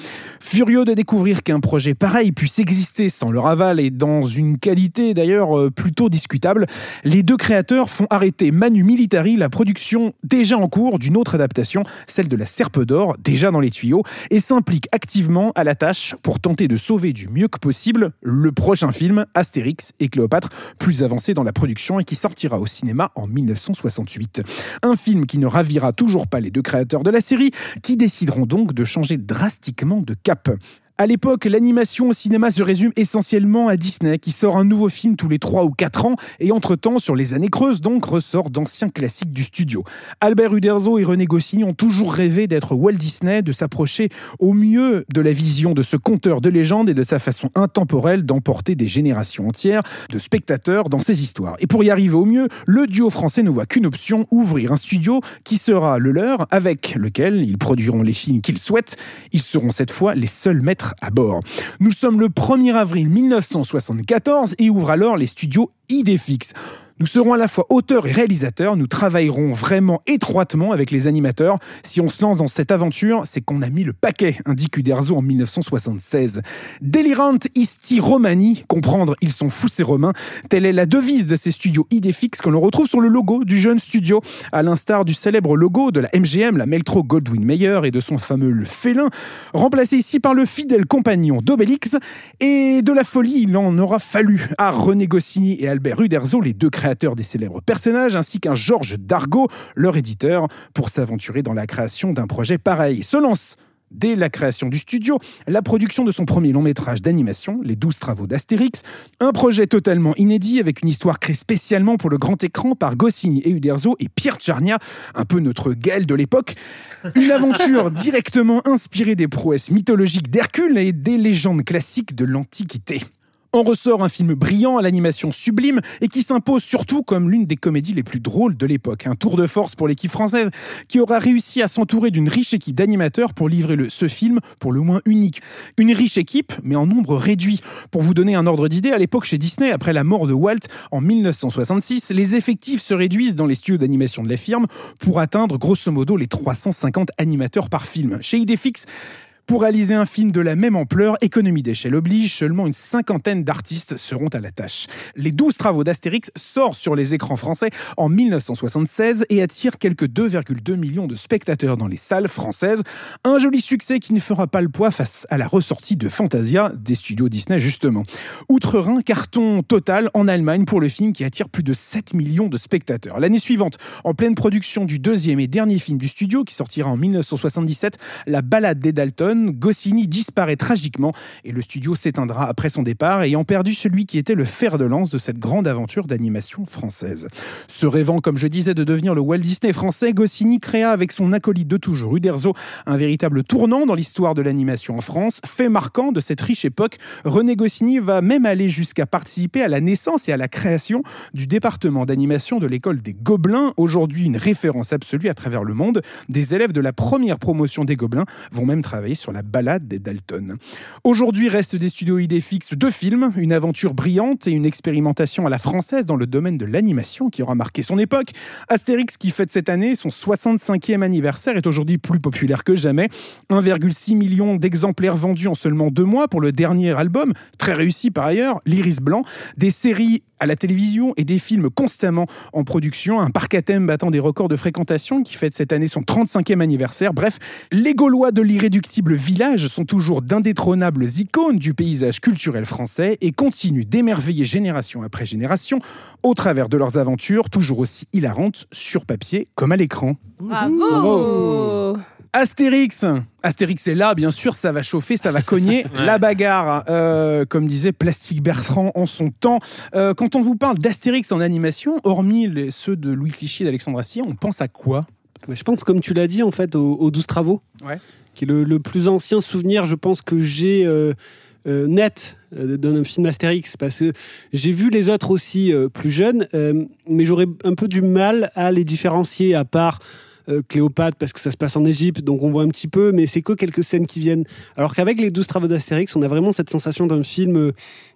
Furieux de découvrir qu'un projet pareil puisse exister sans leur aval et dans une qualité d'ailleurs euh, plutôt discutable, les deux créateurs font arrêter Manu Militari la production déjà en cours d'une autre adaptation, celle de la Serpe d'Or, déjà dans les tuyaux, et s'impliquent activement à la tâche pour tenter de sauver du mieux que possible le prochain film Astérix et Cléopâtre, plus avancé dans la production et qui sortira au cinéma en 1968. Un film qui ne ravira toujours pas les deux créateurs de la série, qui décideront donc de changer drastiquement de cap. À l'époque, l'animation au cinéma se résume essentiellement à Disney, qui sort un nouveau film tous les 3 ou 4 ans, et entre-temps, sur les années creuses, donc, ressort d'anciens classiques du studio. Albert Uderzo et René Goscinny ont toujours rêvé d'être Walt Disney, de s'approcher au mieux de la vision de ce conteur de légende et de sa façon intemporelle d'emporter des générations entières de spectateurs dans ses histoires. Et pour y arriver au mieux, le duo français ne voit qu'une option, ouvrir un studio qui sera le leur, avec lequel ils produiront les films qu'ils souhaitent. Ils seront cette fois les seuls maîtres à bord. Nous sommes le 1er avril 1974 et ouvre alors les studios Idefix. Nous serons à la fois auteurs et réalisateurs, nous travaillerons vraiment étroitement avec les animateurs. Si on se lance dans cette aventure, c'est qu'on a mis le paquet, indique Uderzo en 1976. Délirant isti romani, comprendre ils sont fous ces romains, telle est la devise de ces studios Idefix que l'on retrouve sur le logo du jeune studio, à l'instar du célèbre logo de la MGM, la Meltro Goldwyn Mayer et de son fameux le félin, remplacé ici par le fidèle compagnon d'Obélix. Et de la folie, il en aura fallu à René Goscinny et Albert Uderzo, les deux créateurs des célèbres personnages, ainsi qu'un Georges Dargaud, leur éditeur, pour s'aventurer dans la création d'un projet pareil. Se lance dès la création du studio, la production de son premier long métrage d'animation, Les douze travaux d'Astérix, un projet totalement inédit avec une histoire créée spécialement pour le grand écran par Goscinny et Uderzo et Pierre Tcharnia, un peu notre Gaël de l'époque. Une aventure directement inspirée des prouesses mythologiques d'Hercule et des légendes classiques de l'Antiquité. En ressort un film brillant à l'animation sublime et qui s'impose surtout comme l'une des comédies les plus drôles de l'époque. Un tour de force pour l'équipe française qui aura réussi à s'entourer d'une riche équipe d'animateurs pour livrer ce film pour le moins unique. Une riche équipe, mais en nombre réduit. Pour vous donner un ordre d'idée, à l'époque chez Disney, après la mort de Walt en 1966, les effectifs se réduisent dans les studios d'animation de la firme pour atteindre grosso modo les 350 animateurs par film. Chez Idefix, pour réaliser un film de la même ampleur, économie d'échelle oblige, seulement une cinquantaine d'artistes seront à la tâche. Les 12 travaux d'Astérix sortent sur les écrans français en 1976 et attirent quelques 2,2 millions de spectateurs dans les salles françaises. Un joli succès qui ne fera pas le poids face à la ressortie de Fantasia des studios Disney justement. Outre-Rhin, carton total en Allemagne pour le film qui attire plus de 7 millions de spectateurs. L'année suivante, en pleine production du deuxième et dernier film du studio qui sortira en 1977, La balade des Dalton, Goscinny disparaît tragiquement et le studio s'éteindra après son départ, ayant perdu celui qui était le fer de lance de cette grande aventure d'animation française. Se rêvant, comme je disais, de devenir le Walt Disney français, Goscinny créa avec son acolyte de toujours, Uderzo, un véritable tournant dans l'histoire de l'animation en France. Fait marquant de cette riche époque, René Goscinny va même aller jusqu'à participer à la naissance et à la création du département d'animation de l'école des Gobelins, aujourd'hui une référence absolue à travers le monde. Des élèves de la première promotion des Gobelins vont même travailler sur la balade des Dalton. Aujourd'hui restent des studios idées deux films, une aventure brillante et une expérimentation à la française dans le domaine de l'animation qui aura marqué son époque. Astérix, qui fête cette année son 65e anniversaire, est aujourd'hui plus populaire que jamais. 1,6 million d'exemplaires vendus en seulement deux mois pour le dernier album, très réussi par ailleurs, L'Iris Blanc. Des séries à la télévision et des films constamment en production, un parc à thème battant des records de fréquentation qui fête cette année son 35e anniversaire. Bref, les Gaulois de l'irréductible village sont toujours d'indétrônables icônes du paysage culturel français et continuent d'émerveiller génération après génération au travers de leurs aventures toujours aussi hilarantes sur papier comme à l'écran. Bravo Astérix Astérix est là, bien sûr, ça va chauffer, ça va cogner. (laughs) La bagarre, euh, comme disait Plastique Bertrand en son temps. Euh, quand on vous parle d'Astérix en animation, hormis les- ceux de Louis Clichy et d'Alexandre Astier, on pense à quoi? Mais je pense, comme tu l'as dit, en fait, aux, aux 12 travaux, Ouais. qui est le, le plus ancien souvenir, je pense, que j'ai euh, euh, net d'un film Astérix, parce que j'ai vu les autres aussi euh, plus jeunes, euh, mais j'aurais un peu du mal à les différencier, à part euh, Cléopâtre, parce que ça se passe en Égypte, donc on voit un petit peu, mais c'est que quelques scènes qui viennent. Alors qu'avec les 12 travaux d'Astérix, on a vraiment cette sensation d'un film euh,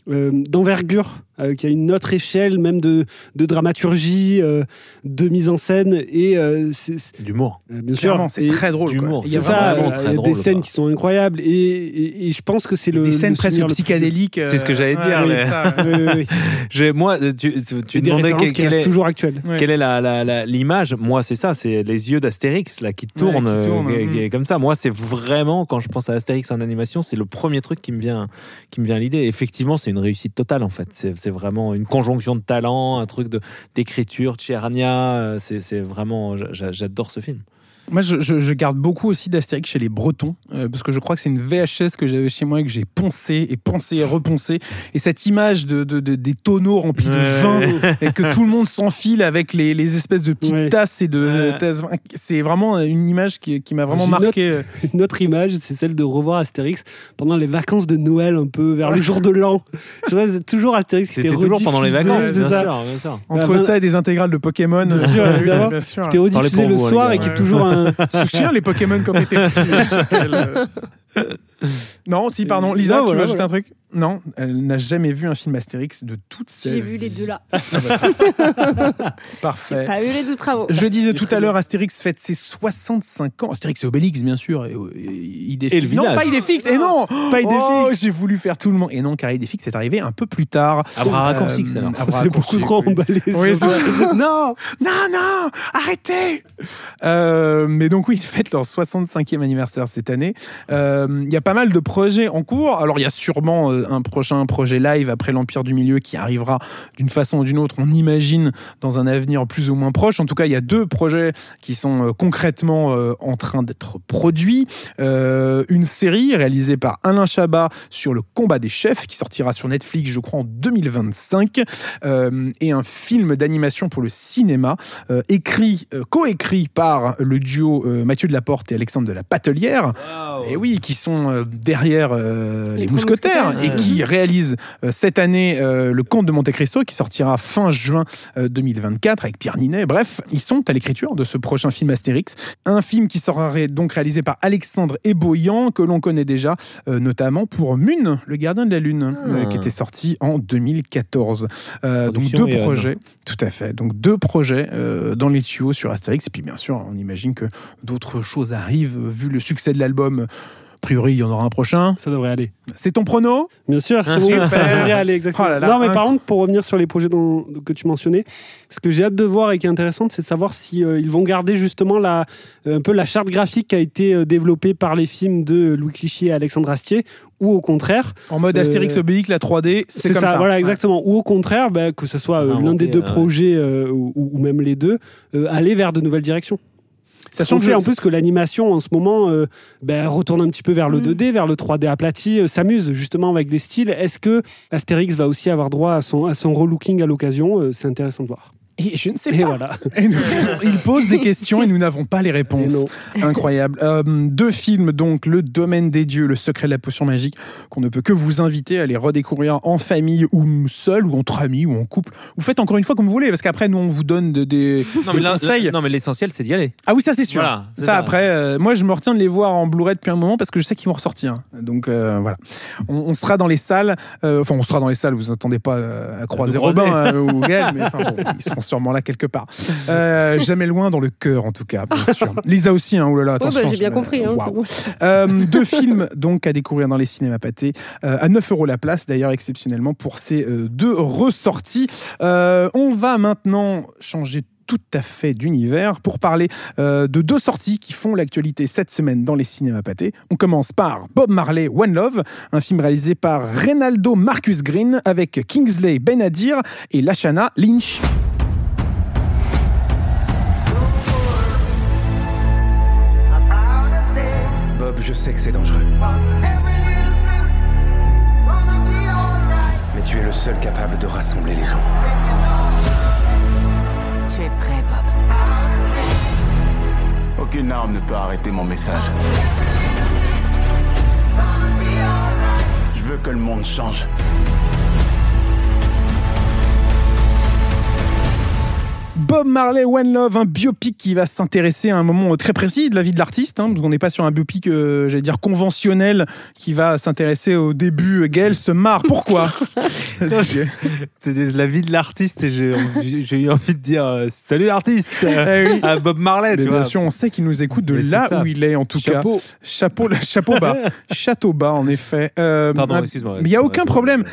d'envergure, euh, qui a une autre échelle, même de, de dramaturgie, euh, de mise en scène, et euh, D'humour. euh, bien sûr, c'est très drôle. d'humour. Il y a ça, euh, très il y a drôle, des scènes quoi. qui sont incroyables, et, et- et je pense que c'est le des scènes le presque psychédéliques. C'est ce que j'allais euh, dire, ouais, mais- ça, (laughs) ouais. Moi, euh, tu, tu, demandais références quel- qui quel restent est, toujours actuelles. Ouais. quelle est la- la- la- l'image Moi, c'est ça, c'est les yeux d'Astérix là qui tournent, qui tournent, euh, mhm. qui- qui- comme ça. Moi, c'est vraiment quand je pense à Astérix en animation, c'est le premier truc qui me vient, qui me vient à l'idée. Effectivement, c'est une réussite totale en fait. C'est vraiment une conjonction de talent, un truc d'écriture, Tchernia. euh, C'est vraiment, j'a- j'adore ce film. Moi, je, je- je garde beaucoup aussi d'Astérix chez les Bretons, euh, parce que je crois que c'est une VHS que j'avais chez moi et que j'ai poncé et poncé et reponsé. Et cette image de, de- de- des tonneaux remplis de vin (laughs) et que tout le monde s'enfile avec les, les espèces de petites Ouais. tasses et de Ouais. tasses. C'est vraiment une image qui, qui m'a vraiment une marqué. euh, (laughs) Une autre image, c'est celle de revoir Astérix pendant les vacances de Noël, un peu vers le jour de l'an. (laughs) C'est toujours Astérix qui était toujours pendant les vacances, c'est bien ça. sûr, bien sûr. Entre Bah, ça et des intégrales de Pokémon. Bien sûr, évidemment. bien sûr. Qui était rediffusé le soir et qui est toujours un. Souviens les Pokémon quand t'étais petit (laughs) euh Non, si, pardon. Lisa, Non, tu voilà, veux ajouter un truc? Non, elle n'a jamais vu un film Astérix de toute sa J'ai vu les deux là. (laughs) Parfait. Pas eu les deux travaux. Je disais tout à l'heure, Astérix fête ses 65 ans. Astérix et Obélix, bien sûr. Et, et- Idéfix. Et le non, pas Idéfix. Et non, Pas Idéfix. Oh, j'ai voulu faire tout le monde. Et non, car Idéfix est arrivé un peu plus tard. Raccourcis, Euh, alors. C'est beaucoup trop emballé. (laughs) Non, non, non, arrêtez. Euh, mais donc oui, ils fêtent leur 65e anniversaire cette année. Euh, Il y a pas mal de projets en cours. Alors il y a sûrement euh, un prochain projet live après l'Empire du Milieu qui arrivera d'une façon ou d'une autre, on imagine, dans un avenir plus ou moins proche. En tout cas, il y a deux projets qui sont euh, concrètement euh, en train d'être produits. Euh, une série réalisée par Alain Chabat sur le combat des chefs qui sortira sur Netflix, je crois, en 2025. Euh, et un film d'animation pour le cinéma, euh, écrit, coécrit par le duo Mathieu Delaporte et Alexandre de la Patelière. Et oui, qui sont euh, derrière euh, les, mousquetaires, mousquetaires. et qui réalisent euh, cette année euh, Le Comte de Monte Cristo qui sortira fin juin euh, 2024 avec Pierre Ninet. Bref, ils sont à l'écriture de ce prochain film Astérix. Un film qui sera ré- donc réalisé par Alexandre Eboyan, que l'on connaît déjà euh, notamment pour Mune, le gardien de la Lune, euh, qui était sorti en 2014. Euh, donc deux projets, tout à fait. Donc deux projets euh, dans les tuyaux sur Astérix. Et puis bien sûr, on imagine que d'autres choses arrivent vu le succès de l'album. A priori, il y en aura un prochain. Ça devrait aller. C'est ton prono? Bien sûr, Ah, c'est bon, super. ça devrait aller exactement. Oh là là, non, mais un- par contre, pour revenir sur les projets dont- que tu mentionnais, ce que j'ai hâte de voir et qui est intéressant, c'est de savoir si euh, ils vont garder justement la, euh, un peu la charte graphique qui a été euh, développée par les films de Louis Clichy et Alexandre Astier, ou au contraire, En mode Euh, Astérix Obélix, la 3D, c'est comme ça. Voilà, Ouais. exactement. Ou au contraire, bah, que ce soit euh, l'un des deux euh, projets euh, ou, ou même les deux, euh, aller vers de nouvelles directions. Sachant que en plus que l'animation en ce moment euh, ben, retourne un petit peu vers le Mm. 2D, vers le 3D aplati, euh, s'amuse justement avec des styles. Est-ce que Astérix va aussi avoir droit à son, à son relooking à l'occasion Euh, C'est intéressant de voir. Et je ne sais Et pas. voilà. (laughs) Et nous- il pose des questions et nous n'avons pas les Et réponses. Incroyable. Euh, deux films, donc Le Domaine des Dieux, Le Secret de la Potion Magique, qu'on ne peut que vous inviter à les redécouvrir en famille ou seul ou entre amis ou en couple. Vous faites encore une fois comme vous voulez, parce qu'après, nous, on vous donne de- des, Non, des mais, là- conseils. non, mais l'essentiel, c'est d'y aller. Ah oui, ça c'est sûr. Voilà, c'est ça, ça. après, euh, moi je me retiens de les voir en Blu-ray depuis un moment parce que je sais qu'ils vont ressortir. Donc euh, voilà, on, on sera dans les salles. euh, Enfin, on sera dans les salles. Vous attendez pas à croiser. Robin euh, ou Gaël, (laughs) mais enfin, bon, ils seront sûrement là quelque part. Euh, jamais loin dans le cœur, en tout cas, bien sûr. (laughs) Lisa aussi, hein, oh là là, Ouais, bah, attention. j'ai bien compris. hein, c'est bon. Euh, deux (laughs) films donc à découvrir dans les cinémas pâtés euh, à 9 euros la place d'ailleurs exceptionnellement pour ces deux ressorties. On va maintenant changer tout à fait d'univers pour parler euh, de deux sorties qui font l'actualité cette semaine dans les cinémas pâtés. On commence par Bob Marley One Love, un film réalisé par Reynaldo Marcus Green avec Kingsley Benadir et Lashana Lynch. Bob, je sais que c'est dangereux. Mais tu es le seul capable de rassembler les gens. Tu es prêt, Bob Aucune arme ne peut arrêter mon message. Je veux que le monde change. Bob Marley One Love, un biopic qui va s'intéresser à un moment très précis de la vie de l'artiste. Hein, parce qu'on n'est pas sur un biopic, euh, j'allais dire conventionnel, qui va s'intéresser au début. Gaël se marre. Pourquoi? (laughs) C'est la vie de l'artiste et j'ai eu envie de dire euh, salut l'artiste Eh oui. à Bob Marley, tu bien vois. sûr, on sait qu'il nous écoute de Mais là où il est, en tout cas. Chapeau. Chapeau, chapeau bas. (laughs) Château bas, en effet. Euh, Pardon, un- excuse-moi. Mais il n'y a aucun problème.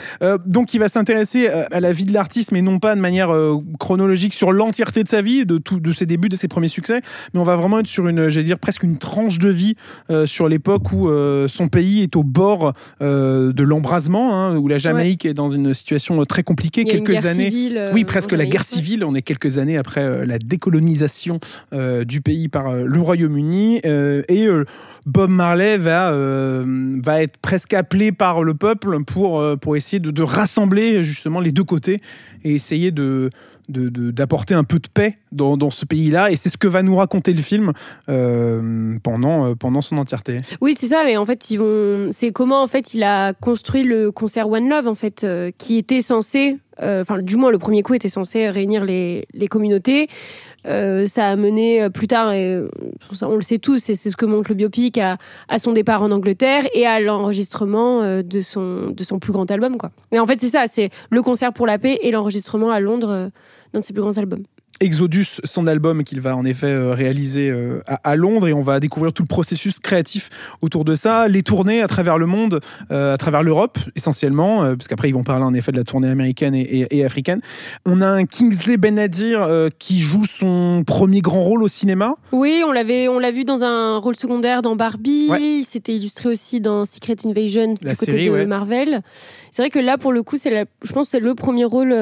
Donc, il va s'intéresser à la vie de l'artiste, mais non pas de manière chronologique sur l'entièreté de sa vie, de, tout, de ses débuts, de ses premiers succès. Mais on va vraiment être sur une, j'allais dire, presque une tranche de vie euh, sur l'époque où euh, son pays est au bord euh, de l'embrasement, hein, où la Jamaïque est dans une situation très compliquée. Il y a une quelques guerre années. civile, Oui, presque la guerre Jamaïque, civile. On est quelques années après la décolonisation du pays par le Royaume-Uni. et Bob Marley va, va être presque appelé par le peuple pour, pour essayer de, de rassembler justement les deux côtés et essayer de de- de- d'apporter un peu de paix dans, dans ce pays-là. Et c'est ce que va nous raconter le film euh, pendant, euh, pendant son entièreté. Oui, c'est ça, mais en fait, ils vont. C'est comment en fait il a construit le concert One Love, en fait, euh, qui était censé, enfin, du moins le premier coup était censé réunir les, les communautés. Euh, ça a mené euh, plus tard, et euh, on le sait tous, et c'est ce que montre le biopic, à, son départ en Angleterre et à l'enregistrement euh, de, son, de son plus grand album. Quoi. Et en fait, c'est ça, c'est le concert pour la paix et l'enregistrement à Londres euh, d'un de ses plus grands albums. Exodus, son album qu'il va en effet euh, réaliser euh, à, Londres et on va découvrir tout le processus créatif autour de ça, les tournées à travers le monde, euh, à travers l'Europe essentiellement, parce qu'après ils vont parler en effet de la tournée américaine et, et- et africaine. On a un Kingsley Benadir qui joue son premier grand rôle au cinéma. Oui, on l'avait, on l'a vu dans un rôle secondaire dans Barbie. Ouais. Il s'était illustré aussi dans Secret Invasion La du côté série, de ouais. Marvel. C'est vrai que là, pour le coup, c'est, je pense, c'est le premier rôle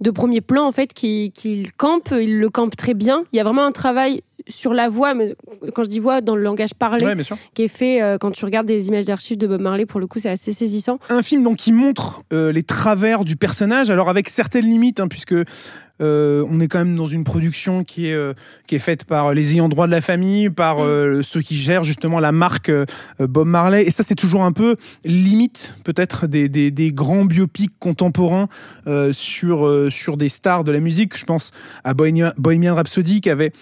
de premier plan en fait qu'il qu'il campe. Il le campe très bien. Il y a vraiment un travail sur la voix, mais quand je dis voix, dans le langage parlé, Ouais, qui est fait euh, quand tu regardes des images d'archives de Bob Marley. Pour le coup, c'est assez saisissant. Un film donc qui montre euh, les travers du personnage, alors avec certaines limites, hein, puisque euh, on est quand même dans une production qui est, euh, qui est faite par les ayants droit de la famille, par euh, ceux qui gèrent justement la marque euh, Bob Marley. Et ça, c'est toujours un peu limite, peut-être, des, des, des grands biopics contemporains euh, sur, euh, sur des stars de la musique. Je pense à Bohemian, Bohemian Rhapsody qui avait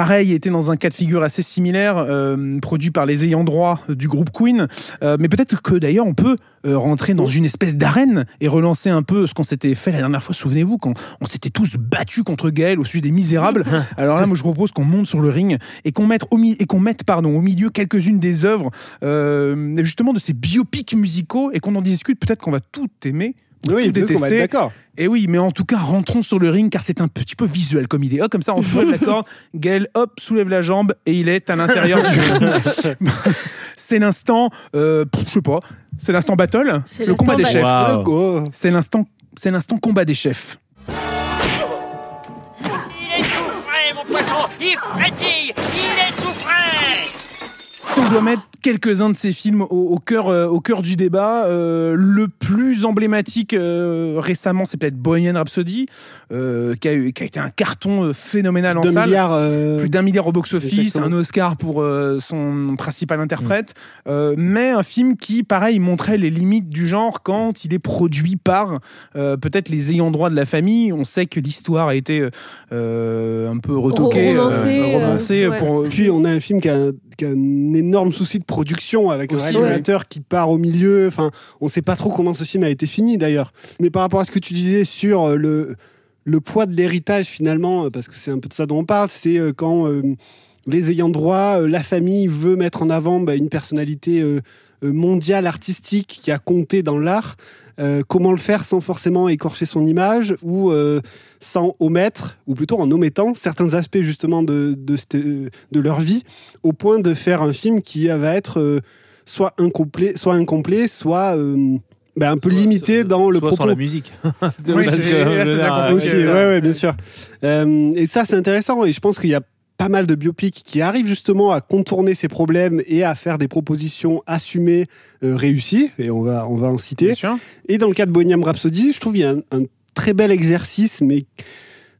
pareil, était dans un cas de figure assez similaire, euh, produit par les ayants droit du groupe Queen. Euh, mais peut-être que d'ailleurs, on peut euh, rentrer dans une espèce d'arène et relancer un peu ce qu'on s'était fait la dernière fois. Souvenez-vous, quand on s'était tous battus contre Gaël au sujet des Misérables. (laughs) Alors là, moi, je propose qu'on monte sur le ring et qu'on mette, au, mi- et qu'on mette pardon, au milieu quelques-unes des œuvres, justement, de ces biopics musicaux et qu'on en discute. Peut-être qu'on va tout aimer. Ou Oui, tout détester. d'accord. Et oui, mais en tout cas, rentrons sur le ring car c'est un petit peu visuel comme idée. Hop, comme ça, on soulève la (laughs) corde, Gaël, hop, soulève la jambe et il est à l'intérieur du ring. (laughs) c'est l'instant, euh, je sais pas, c'est l'instant battle, C'est le combat des chefs. C'est l'instant, c'est l'instant combat des chefs. Il est tout frais, mon poisson Il frétille Il est tout frais Si on doit mettre quelques-uns de ces films au, au cœur, euh, au cœur du débat, euh, le plus emblématique euh, récemment, c'est peut-être Bohemian Rhapsody, euh, qui, a eu- qui a été un carton phénoménal en 2 salle. euh, plus d'un milliard au box-office, un Oscar pour euh, son principal interprète, euh, mais un film qui, pareil, montrait les limites du genre quand il est produit par euh, peut-être les ayants droit de la famille. On sait que l'histoire a été euh, un peu retoquée, Romancée, euh, euh, ouais. pour. Puis on a un film qui a, qui a un énorme souci de production avec Aussi, un réalisateur qui part au milieu. Enfin, on sait pas trop comment ce film a été fini d'ailleurs. Mais par rapport à ce que tu disais sur euh, le le poids de l'héritage finalement, euh, parce que c'est un peu de ça dont on parle, c'est euh, quand euh, les ayants droit, euh, la famille veut mettre en avant bah, une personnalité euh, mondiale artistique qui a compté dans l'art. Euh, comment le faire sans forcément écorcher son image ou euh, sans omettre, ou plutôt en omettant certains aspects justement de, de, cette- de leur vie, au point de faire un film qui va être euh, soit incomplet, soit incomplet, soit euh, bah, un peu limité dans le Soit propos. sans la musique. (laughs) Oui, c'est- là, aussi, (laughs) euh, ouais, ouais, bien sûr. Euh, et ça, c'est intéressant. Et je pense qu'il y a pas mal de biopics qui arrivent justement à contourner ces problèmes et à faire des propositions assumées, euh, réussies. Et on va, on va en citer. Et dans le cas de Bohemian Rhapsody, je trouve qu'il y a un, un très bel exercice, mais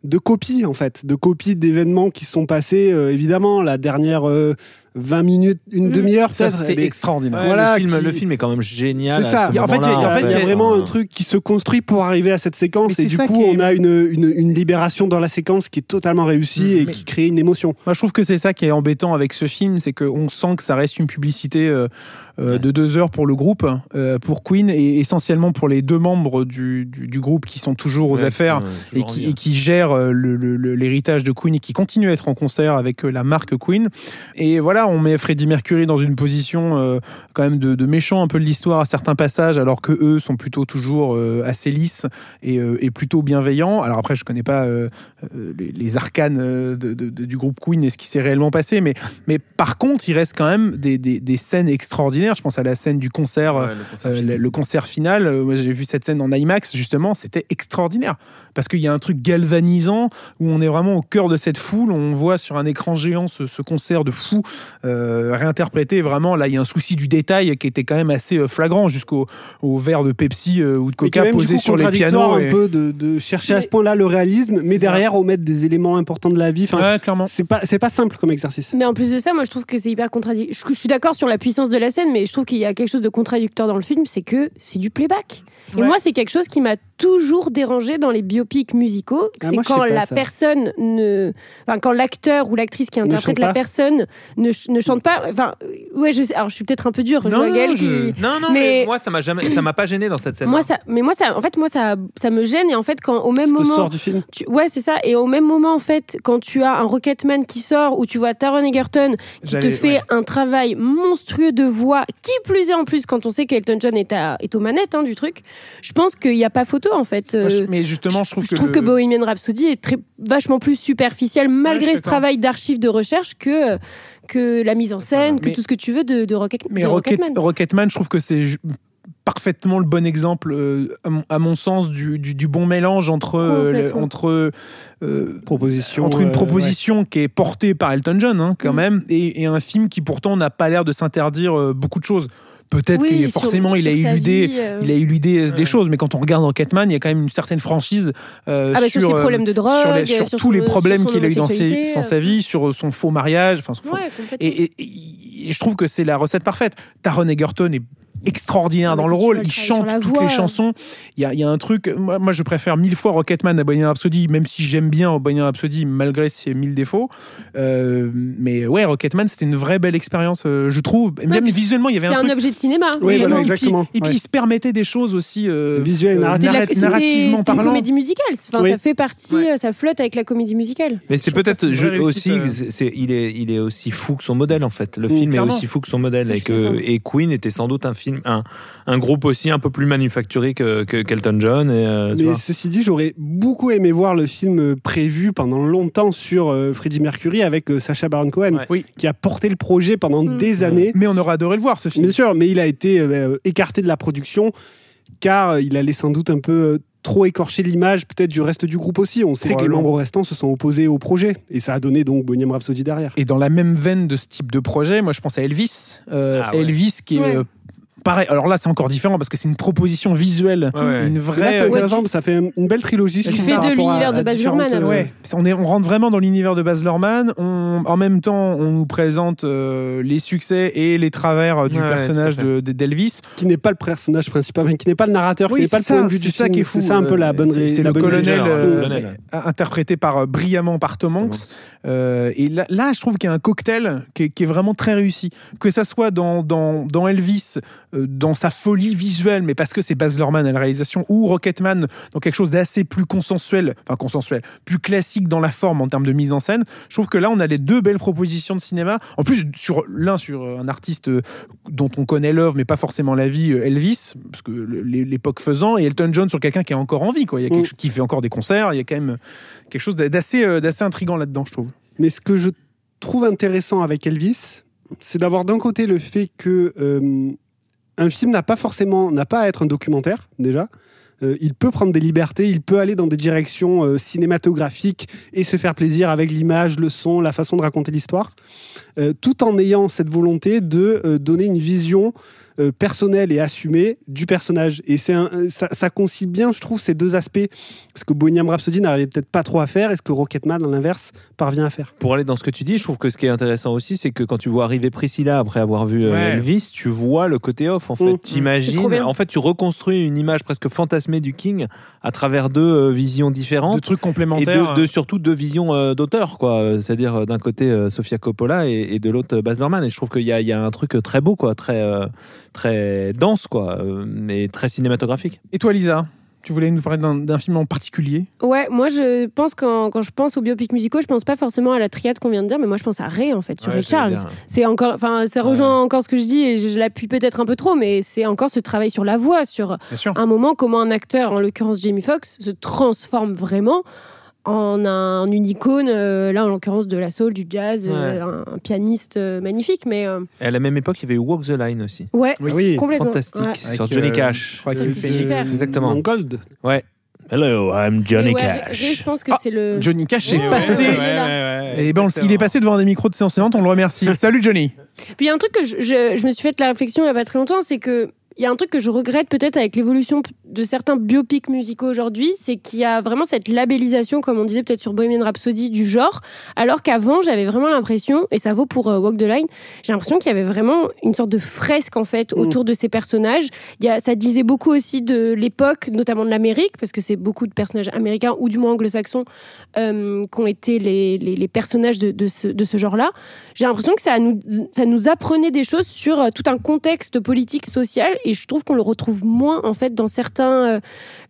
de copie en fait, de copie d'événements qui se sont passés. euh, évidemment, la dernière euh, 20 minutes, une Mhm. demi-heure, Ça, c'était extraordinaire. Ouais, Voilà, le, film, qui- le film est quand même génial. C'est à ça. ce Il y a- en fait, il y a- moment-là, en fait, il y a vraiment un truc qui se construit pour arriver à cette séquence Mais et du ça coup est- on a une, une, une libération dans la séquence qui est totalement réussie et Mais- qui crée une émotion. Moi, je trouve que c'est ça qui est embêtant avec ce film, c'est qu'on sent que ça reste une publicité euh, euh, Ouais. de deux heures pour le groupe, euh, pour Queen, et essentiellement pour les deux membres du, du, du groupe qui sont toujours aux ouais, affaires et toujours qui, et qui gèrent l'héritage de Queen et qui continuent à être en concert avec la marque Queen. Et voilà, on met Freddie Mercury dans une position euh, quand même de, de méchant un peu de l'histoire à certains passages, alors que eux sont plutôt toujours euh, assez lisses et, euh, et plutôt bienveillants. Alors après, je connais pas les, les arcanes de- de- de- du groupe Queen et ce qui s'est réellement passé, mais, mais par contre, il reste quand même des, des- des scènes extraordinaires. Je pense à la scène du concert. Ouais, le concert final. le, le concert final, moi, j'ai vu cette scène en IMAX, justement, c'était extraordinaire. Parce qu'il y a un truc galvanisant où on est vraiment au cœur de cette foule. On voit sur un écran géant ce, ce concert de fou euh, réinterprété. Vraiment, là, il y a un souci du détail qui était quand même assez euh, flagrant jusqu'au au verre de Pepsi euh, ou de Coca posé coup, sur les pianos. un et- peu de, de chercher à ce point-là le réalisme, mais derrière omettre des éléments importants de la vie. Enfin, Ouais, clairement. c'est pas c'est pas simple comme exercice. Mais en plus de ça, moi je trouve que c'est hyper contradictoire. Je, je suis d'accord sur la puissance de la scène, mais je trouve qu'il y a quelque chose de contradictoire dans le film, c'est que c'est du playback. Et Ouais. moi, c'est quelque chose qui m'a toujours dérangé dans les biopics musicaux. Ah, c'est quand pas, la ça. personne ne. Enfin, quand l'acteur ou l'actrice qui interprète la pas. personne ne, ch- ne chante pas. Enfin, ouais, je sais. Alors, je suis peut-être un peu dure. Non, je- qui- Non, non, Mais- mais, moi, ça m'a jamais, ça m'a pas gêné dans cette scène. Moi, ça, mais moi, ça, en fait, moi, ça, ça me gêne. Et en fait, quand au même moment, sort du film. tu- ouais, c'est ça. Et au même moment, en fait, quand tu as un Rocketman qui sort, ou tu vois Taron Egerton qui te fait ouais. un travail monstrueux de voix, qui plus est en plus quand on sait qu'Elton John est, à, est aux manettes hein, du truc, je pense qu'il n'y a pas photo en fait. Euh, mais justement, je trouve que. le- Bohemian Rhapsody est très, vachement plus superficiel malgré ce travail d'archives de recherche que, que la mise en scène, que Mais- tout ce que tu veux de, de, Rocket, Mais de Rocket- Rocketman. Rocketman, je trouve que c'est parfaitement le bon exemple, euh, à, mon, à mon sens, du, du- du bon mélange entre, euh, le- Complètement. entre, euh, Proposition. entre une euh, proposition qui est portée par Elton John, hein, quand Mm. même, et, et un film qui pourtant n'a pas l'air de s'interdire euh, beaucoup de choses. Peut-être Oui, que sur- forcément il a vie, euh. Il a eu l'idée des choses, mais quand on regarde Rocketman, il y a quand même une certaine franchise euh, Ah bah, sur ses euh, problèmes de drogue, sur, les- sur sur tous son- les problèmes qu'il a eu dans, ses- homosexualité, dans sa euh. vie, sur son faux mariage, enfin son faux- Ouais, complètement. et, et- et- et je trouve que c'est la recette parfaite. Taron Egerton est extraordinaire dans le rôle. Il chante toutes voix. les chansons. Il y a, il y a un truc. Moi, moi, je préfère mille fois Rocketman à Bohemian Rhapsody, même si j'aime bien Bohemian Rhapsody malgré ses mille défauts. Euh, mais ouais, Rocketman, c'était une vraie belle expérience, euh, je trouve. Même visuellement, il y avait C'est un un truc. objet de cinéma. Oui, Et voilà, puis- exactement. Et puis, Ouais. il se permettait des choses aussi. euh, Visuel, euh, narratif. C'était de la- narra- narrativement c'était une parlant. comédie musicale. Enfin, Oui. Ça fait partie, Ouais. euh, ça flotte avec la comédie musicale. Mais c'est c'est peut-être aussi, euh. c'est- c'est- il, est, il est aussi fou que son modèle en fait. Le Mm, film est aussi fou que son modèle. Et Queen était sans doute un film, un, un groupe aussi un peu plus manufacturé que, que qu'Elton John. Et, euh, tu Mais vois. ceci dit, j'aurais beaucoup aimé voir le film euh, prévu pendant longtemps sur euh, Freddie Mercury avec euh, Sacha Baron Cohen, Ouais. Oui. qui a porté le projet pendant Mm. des années. Mais on aurait adoré le voir, ce film. Bien sûr, mais il a été euh, écarté de la production car il allait sans doute un peu trop écorcher l'image peut-être du reste du groupe aussi. On sait que les membres restants se sont opposés au projet et ça a donné donc Bohemian Rhapsody derrière. Et dans la même veine de ce type de projet, moi je pense à Elvis. Euh, Ah ouais. Elvis qui est Ouais. euh, pareil. Alors là, c'est encore différent parce que c'est une proposition visuelle, Ouais, ouais. une Là, vraie. c'est euh, ça fait une belle trilogie. je Tu trouve, fais de l'univers de Baz différentes, Luhrmann, euh, Ouais, on, est, on rentre vraiment dans l'univers de Baz Luhrmann. On, en même temps, on nous présente euh, les succès et les travers euh, du Ouais, personnage de- d'Elvis. qui n'est pas le personnage principal, mais qui n'est pas le narrateur, qui n'est pas le c'est point de vue c'est du ça film. qui est fou. C'est ça un peu la bonne C'est le colonel, interprété par brillamment par Tom Hanks. Euh, et là, là, je trouve qu'il y a un cocktail qui est, qui est vraiment très réussi. Que ça soit dans, dans, dans Elvis, euh, dans sa folie visuelle, mais parce que c'est Baz Luhrmann à la réalisation, ou Rocketman dans quelque chose d'assez plus consensuel, enfin consensuel, plus classique dans la forme en termes de mise en scène. Je trouve que là, on a les deux belles propositions de cinéma. En plus, sur l'un sur un artiste euh, dont on connaît l'œuvre, mais pas forcément la vie, Elvis, parce que l'époque faisant, et Elton John sur quelqu'un qui est encore en vie, quoi. Il y a quelque Mm. qui fait encore des concerts. Il y a quand même quelque chose d'assez d'assez intrigant là-dedans, je trouve. Mais ce que je trouve intéressant avec Elvis, c'est d'avoir d'un côté le fait que euh, un film n'a pas forcément n'a pas à être un documentaire déjà. Euh, il peut prendre des libertés, il peut aller dans des directions euh, cinématographiques et se faire plaisir avec l'image, le son, la façon de raconter l'histoire, tout en ayant cette volonté de donner une vision euh, personnelle et assumée du personnage. Et c'est un- ça, ça concilie bien, je trouve, ces deux aspects, ce que Bohemian Rhapsody n'arrivait peut-être pas trop à faire et ce que Rocketman, à l'inverse, parvient à faire. Pour aller dans ce que tu dis, je trouve que ce qui est intéressant aussi, c'est que quand tu vois arriver Priscilla après avoir vu euh, Ouais. Elvis, tu vois le côté off. En fait, Mm. T'imagines. bien. En fait, tu reconstruis une image presque fantasmée du King à travers deux euh, visions De différentes. trucs Et complémentaires. de, de- surtout deux visions euh, d'auteur, quoi. Euh, C'est-à-dire euh, d'un côté euh, Sofia Coppola et, et de l'autre euh, Baz Luhrmann. Et je trouve qu'il y, a- il y a un truc euh, très beau, quoi, très euh, très dense, quoi, euh, mais très cinématographique. Et toi, Lisa tu voulais nous parler d'un film en particulier? Ouais, moi je pense quand, quand je pense aux biopics musicaux, je pense pas forcément à la triade qu'on vient de dire, mais moi je pense à Ray en fait, sur Ouais, Charles. C'est encore, enfin, ça rejoint encore ce que je dis et je l'appuie peut-être un peu trop, mais c'est encore ce travail sur la voix, sur un moment comment un acteur, en l'occurrence Jamie Foxx, se transforme vraiment en un, en une icône, euh, là en l'occurrence de la soul, du jazz, euh, un, un pianiste euh, magnifique, mais euh, Et à la même époque, il y avait eu Walk the Line aussi. ouais, Oui. oui. complètement. Fantastique. Ouais. Sur Avec, Johnny euh, Cash. c'est-. Exactement. Mon Gold. Ouais. Hello, I'm Johnny ouais, Cash. je pense que Ah, c'est le. Johnny Cash est Ouais, passé. ouais, ouais. Et ben, on- il est passé devant des micros de séance tenante, on le remercie. (laughs) Salut Johnny. Puis il y a un truc que je, je- je me suis fait la réflexion il y a pas très longtemps, c'est que y a un truc que je regrette peut-être avec l'évolution de certains biopics musicaux aujourd'hui, c'est qu'il y a vraiment cette labellisation, comme on disait peut-être sur Bohemian Rhapsody, du genre, alors qu'avant j'avais vraiment l'impression, et ça vaut pour euh, Walk the Line, j'ai l'impression qu'il y avait vraiment une sorte de fresque en fait autour de ces personnages. Il y a, ça disait beaucoup aussi de l'époque, notamment de l'Amérique, parce que c'est beaucoup de personnages américains ou du moins anglo-saxons euh, qui ont été les, les- les personnages de, de ce, de ce genre-là. J'ai l'impression que ça nous, ça nous apprenait des choses sur euh, tout un contexte politique, social, et je trouve qu'on le retrouve moins en fait dans certains, euh,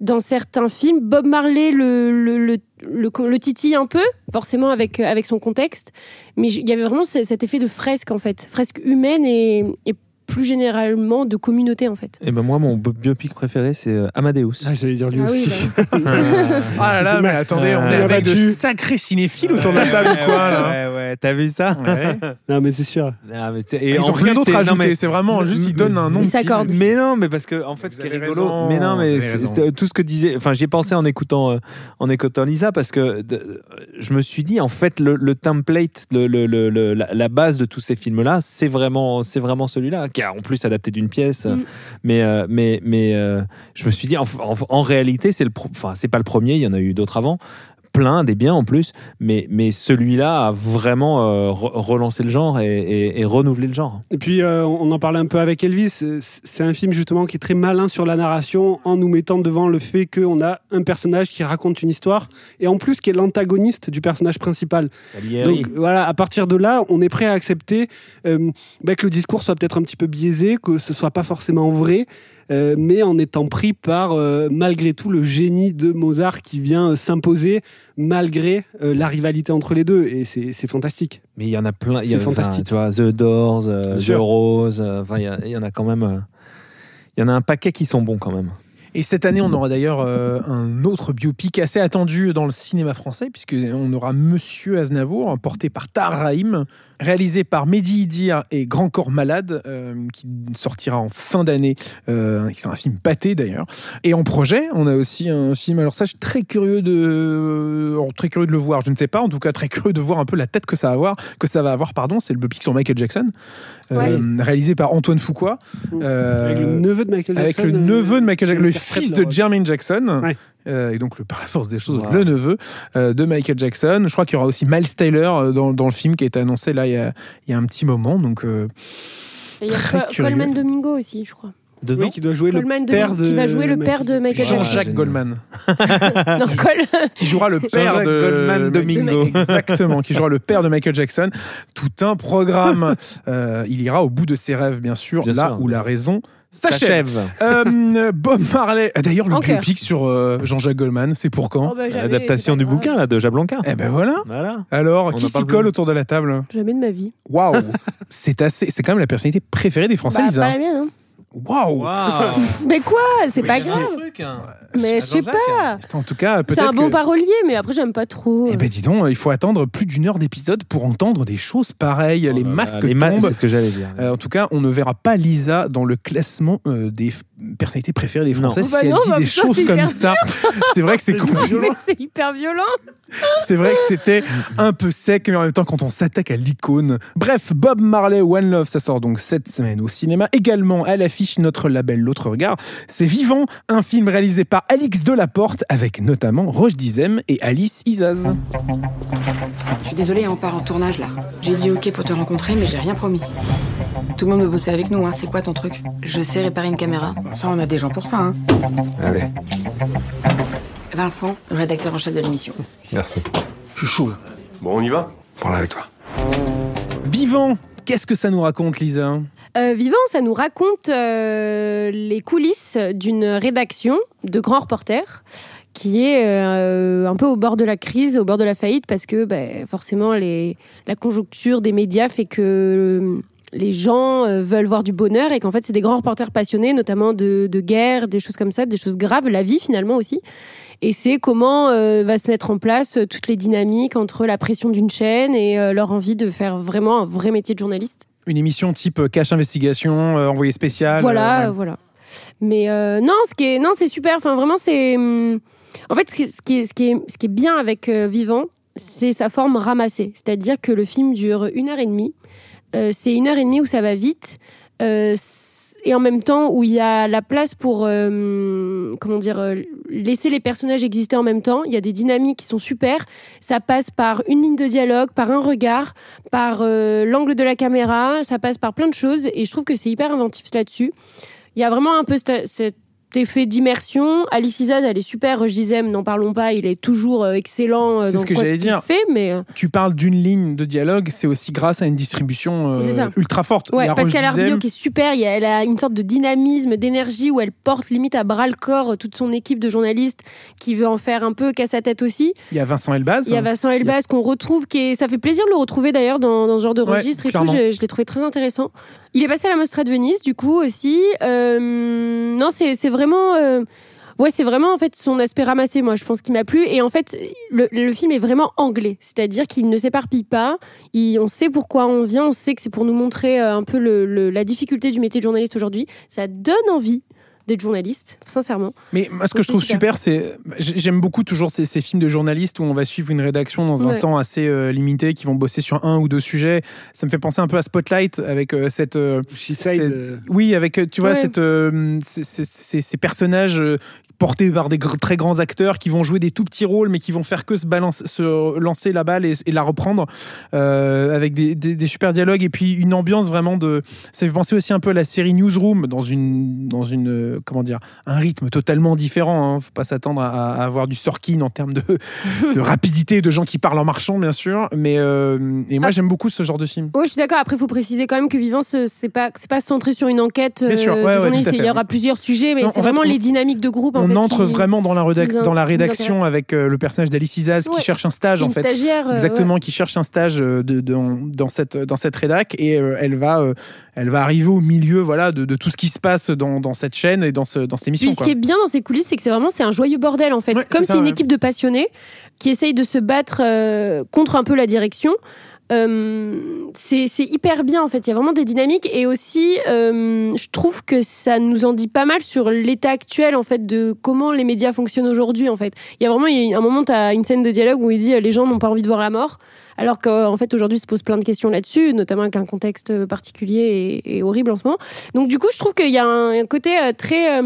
dans certains films. Bob Marley le, le, le, le, le titille un peu, forcément avec, euh, avec son contexte, mais il y avait vraiment ce- cet effet de fresque en fait, fresque humaine et, et plus généralement de communauté en fait. Et ben moi, mon bi- biopic préféré, c'est euh, Amadeus. Ah, j'allais dire lui Ah oui, aussi. bah. (laughs) (laughs) Ah là là, mais attendez, on est Euh, avec de sacrés cinéphiles autour de la table ou quoi là Ouais, ouais, t'as vu ça Ouais. non, mais c'est sûr. Ah, mais tu sais, et Ils en ont rien d'autre à non, ajouter, mais- c'est vraiment juste ils donnent un nom. Ils. Mais non, mais parce que en fait, ce qui est rigolo, raison, mais non, mais tout ce que disait. Enfin, j'y ai pensé en écoutant, euh, en écoutant Lisa, parce que je me suis dit, en fait, le, le template, le, le- le- le- la, la base de tous ces films-là, c'est vraiment, c'est vraiment celui-là, qui en plus adapté d'une pièce. Mm. Mais, euh, mais, mais euh, je me suis dit, en, en- en réalité, c'est le, enfin, c'est pas le premier. Il y en a eu d'autres avant. Plein, des biens en plus, mais, mais celui-là a vraiment euh, re- relancé le genre et, et- et renouvelé le genre. Et puis, euh, on en parlait un peu avec Elvis. euh, C'est un film justement qui est très malin sur la narration en nous mettant devant le fait qu'on a un personnage qui raconte une histoire et en plus qui est l'antagoniste du personnage principal. Donc voilà, à partir de là, on est prêt à accepter euh, bah, que le discours soit peut-être un petit peu biaisé, que ce soit pas forcément vrai. Euh, mais en étant pris par euh, malgré tout le génie de Mozart qui vient euh, s'imposer malgré euh, la rivalité entre les deux et c'est fantastique. Mais il y en a plein. il y a- C'est fantastique. Tu vois, The Doors, euh, The. Rose. euh, Enfin, il y, en a quand même. euh, Il y en a un paquet qui sont bons quand même. Et cette année, on aura d'ailleurs euh, un autre biopic assez attendu dans le cinéma français, puisqu'on aura Monsieur Aznavour, porté par Tahar Rahim, réalisé par Mehdi Idir et Grand Corps Malade, euh, qui sortira en fin d'année, euh, qui c'est un film pâté d'ailleurs. Et en projet, on a aussi un film, alors ça, je suis très curieux de, alors, très curieux de le voir, je ne sais pas, en tout cas très curieux de voir un peu la tête que ça va avoir, que ça va avoir, pardon, c'est le biopic sur Michael Jackson, euh, réalisé par Antoine Fuqua. euh, avec le neveu de Michael avec Jackson. le euh, neveu de Michael Jackson, le fils le de. Jermaine Jackson, Ouais. Euh, et donc le, par la force des choses, Wow. le neveu euh, de Michael Jackson. Je crois qu'il y aura aussi Miles Taylor euh, dans, dans le film qui a été annoncé là il y a, il y a un petit moment. Donc euh, Et il y a. Coleman Domingo aussi, je crois. De Oui, qui doit jouer le Coleman père Domingo, de qui va jouer le père de Michael Jackson. Jean-Jacques. Goldman, (laughs) non, Col- qui jouera le père de Goldman Domingo. Exactement, qui jouera le père de Michael Jackson. Tout un programme. (laughs) Euh, il ira au bout de ses rêves, bien sûr, Bien là sûr, où bien la sûr. raison s'achève. Euh, Bob Marley. Ah, D'ailleurs, le cœur. biopic sur euh, Jean-Jacques Goldman, c'est pour quand Oh, bah, L'adaptation du bouquin là, de Jablanca. Eh ben voilà. Voilà. Alors, On qui s'y colle autour de la table? Jamais de ma vie. Waouh (laughs) C'est assez. C'est quand même la personnalité préférée des Français, Bah, Lisa. pas la mienne, hein. Waouh (laughs) Mais quoi C'est pas grave. Mais je sais pas. En tout cas, C'est un bon que- parolier, mais après, j'aime pas trop. Eh ben dis donc, il faut attendre plus d'une heure d'épisode pour entendre des choses pareilles. les masques Oh les ma- tombent. C'est ce que j'allais dire. Euh, en tout cas, on ne verra pas Lisa dans le classement euh, des personnalités préférées des Non. Français Oh bah si elle non, dit bah des putain, choses c'est comme ça. C'est vrai que c'est c'est hyper violent. C'est vrai que c'était un peu sec, mais en même temps, quand on s'attaque à l'icône. Bref, Bob Marley One Love, ça sort donc cette semaine au cinéma. Également à l'affiche notre label L'autre regard. C'est Vivant, un film réalisé par Alix Delaporte avec notamment Roche Dizem et Alice Isaz. Je suis désolée, on part en tournage là. J'ai dit ok pour te rencontrer, mais j'ai rien promis. Tout le monde veut bosser avec nous, hein. C'est quoi ton truc? Je sais réparer une caméra. Ça, on a des gens pour ça, hein. Allez, Vincent, le rédacteur en chef de l'émission. merci. Je suis chaud là. Bon, on y va? Prends-la avec toi. Vivant, qu'est-ce que ça nous raconte, Lisa Euh, Vivant, ça nous raconte euh, les coulisses d'une rédaction de grands reporters qui est euh, un peu au bord de la crise, au bord de la faillite, parce que bah, forcément la conjoncture des médias fait que les gens veulent voir du bonheur et qu'en fait c'est des grands reporters passionnés, notamment de, de guerre, des choses comme ça, des choses graves, la vie finalement aussi. Et c'est comment euh, va se mettre en place euh, toutes les dynamiques entre la pression d'une chaîne et euh, leur envie de faire vraiment un vrai métier de journaliste. Une émission type cache investigation, euh, envoyé spécial. Voilà, ouais. voilà. Mais non, ce qui est, non, c'est super. Enfin, vraiment, c'est. hum, En fait, ce qui est, ce qui est, ce qui est, bien avec Vivant, c'est sa forme ramassée. C'est-à-dire que le film dure une heure et demie. C'est une heure et demie où ça va vite. Et en même temps où il y a la place pour euh, comment dire euh, laisser les personnages exister en même temps. Il y a des dynamiques qui sont super. Ça passe par une ligne de dialogue par un regard par euh, l'angle de la caméra. Ça passe par plein de choses et je trouve que c'est hyper inventif là-dessus. Il y a vraiment un peu cet, cet effet d'immersion. Alice Isaz, elle est super. Je disais, n'en parlons pas, il est toujours euh, excellent. euh, C'est dans ce que j'allais qu'il dire. fait, mais euh, Tu parles d'une ligne de dialogue, c'est aussi grâce à une distribution euh, ultra forte. Ouais, parce qu'elle a qui est super, il y a- elle a une sorte de dynamisme, d'énergie où elle porte limite à bras le corps toute son équipe de journalistes qui veut en faire un peu casse à tête aussi. il y a Vincent Elbaz. Il y a Vincent Elbaz qu'on retrouve, qui est... ça fait plaisir de le retrouver d'ailleurs dans, dans ce genre de Ouais, registre et tout. Je, je l'ai trouvé très intéressant. Il est passé à la Mostra de Venise du coup aussi. Euh, non, c'est c'est vraiment. euh, Ouais, c'est vraiment en fait son aspect ramassé, moi je pense qu'il m'a plu. Et en fait, le, film est vraiment anglais, c'est-à-dire qu'il ne s'éparpille pas. On sait pourquoi on vient, on sait que c'est pour nous montrer euh, un peu la difficulté du métier de journaliste aujourd'hui. Ça donne envie d'être journaliste, sincèrement. Mais moi, ce que Donc, je trouve super, c'est. j'ai- J'aime beaucoup toujours ces, ces films de journalistes où on va suivre une rédaction dans un temps assez euh, limité, qui vont bosser sur un ou deux sujets. Ça me fait penser un peu à Spotlight avec euh, cette. euh, said, euh, Oui, avec, tu vois, Ouais. cette, euh, ces, ces- ces- ces personnages euh, portés par des gr- très grands acteurs qui vont jouer des tout petits rôles, mais qui vont faire que se, balance, se lancer la balle et, et la reprendre euh, avec des, des- des super dialogues et puis une ambiance vraiment de. Ça fait penser aussi un peu à la série Newsroom dans une, dans une comment dire, un rythme totalement différent. Hein. Faut pas s'attendre à, à avoir du Sorkin en termes de, (laughs) de rapidité, de gens qui parlent en marchant, bien sûr. Mais euh, et moi, Ah. j'aime beaucoup ce genre de film. Oui, je suis d'accord. Après, il faut préciser quand même que Vivant, ce- c'est pas, c'est pas centré sur une enquête Bien sûr, euh, ouais, ouais. Il y aura plusieurs sujets, mais c'est fait, vraiment on- les dynamiques de groupe. en on fait, entre qui- vraiment dans la, rédac- dans rédaction avec euh, le personnage d'Alice Isaz qui cherche un stage en fait. stagiaire, Exactement, qui cherche un stage de, de- dans, cette, dans cette rédac et elle, va, elle va arriver au milieu voilà, de, de tout ce qui se passe dans, dans cette chaîne et dans, ce, dans cette émission. Puis ce quoi. qui est bien dans ces coulisses, c'est que c'est vraiment c'est un joyeux bordel en fait. Ouais, Comme c'est une ouais. équipe de passionnés qui essayent de se battre euh, contre un peu la direction. Euh, c'est hyper bien en fait. Il y a vraiment des dynamiques et aussi, euh, je trouve que ça nous en dit pas mal sur l'état actuel en fait de comment les médias fonctionnent aujourd'hui en fait. Il y a vraiment y a un moment, tu as une scène de dialogue où il dit euh, les gens n'ont pas envie de voir la mort, alors qu'en fait aujourd'hui se pose plein de questions là-dessus, notamment avec un contexte particulier et, horrible en ce moment. Donc du coup, je trouve qu'il y a un, côté très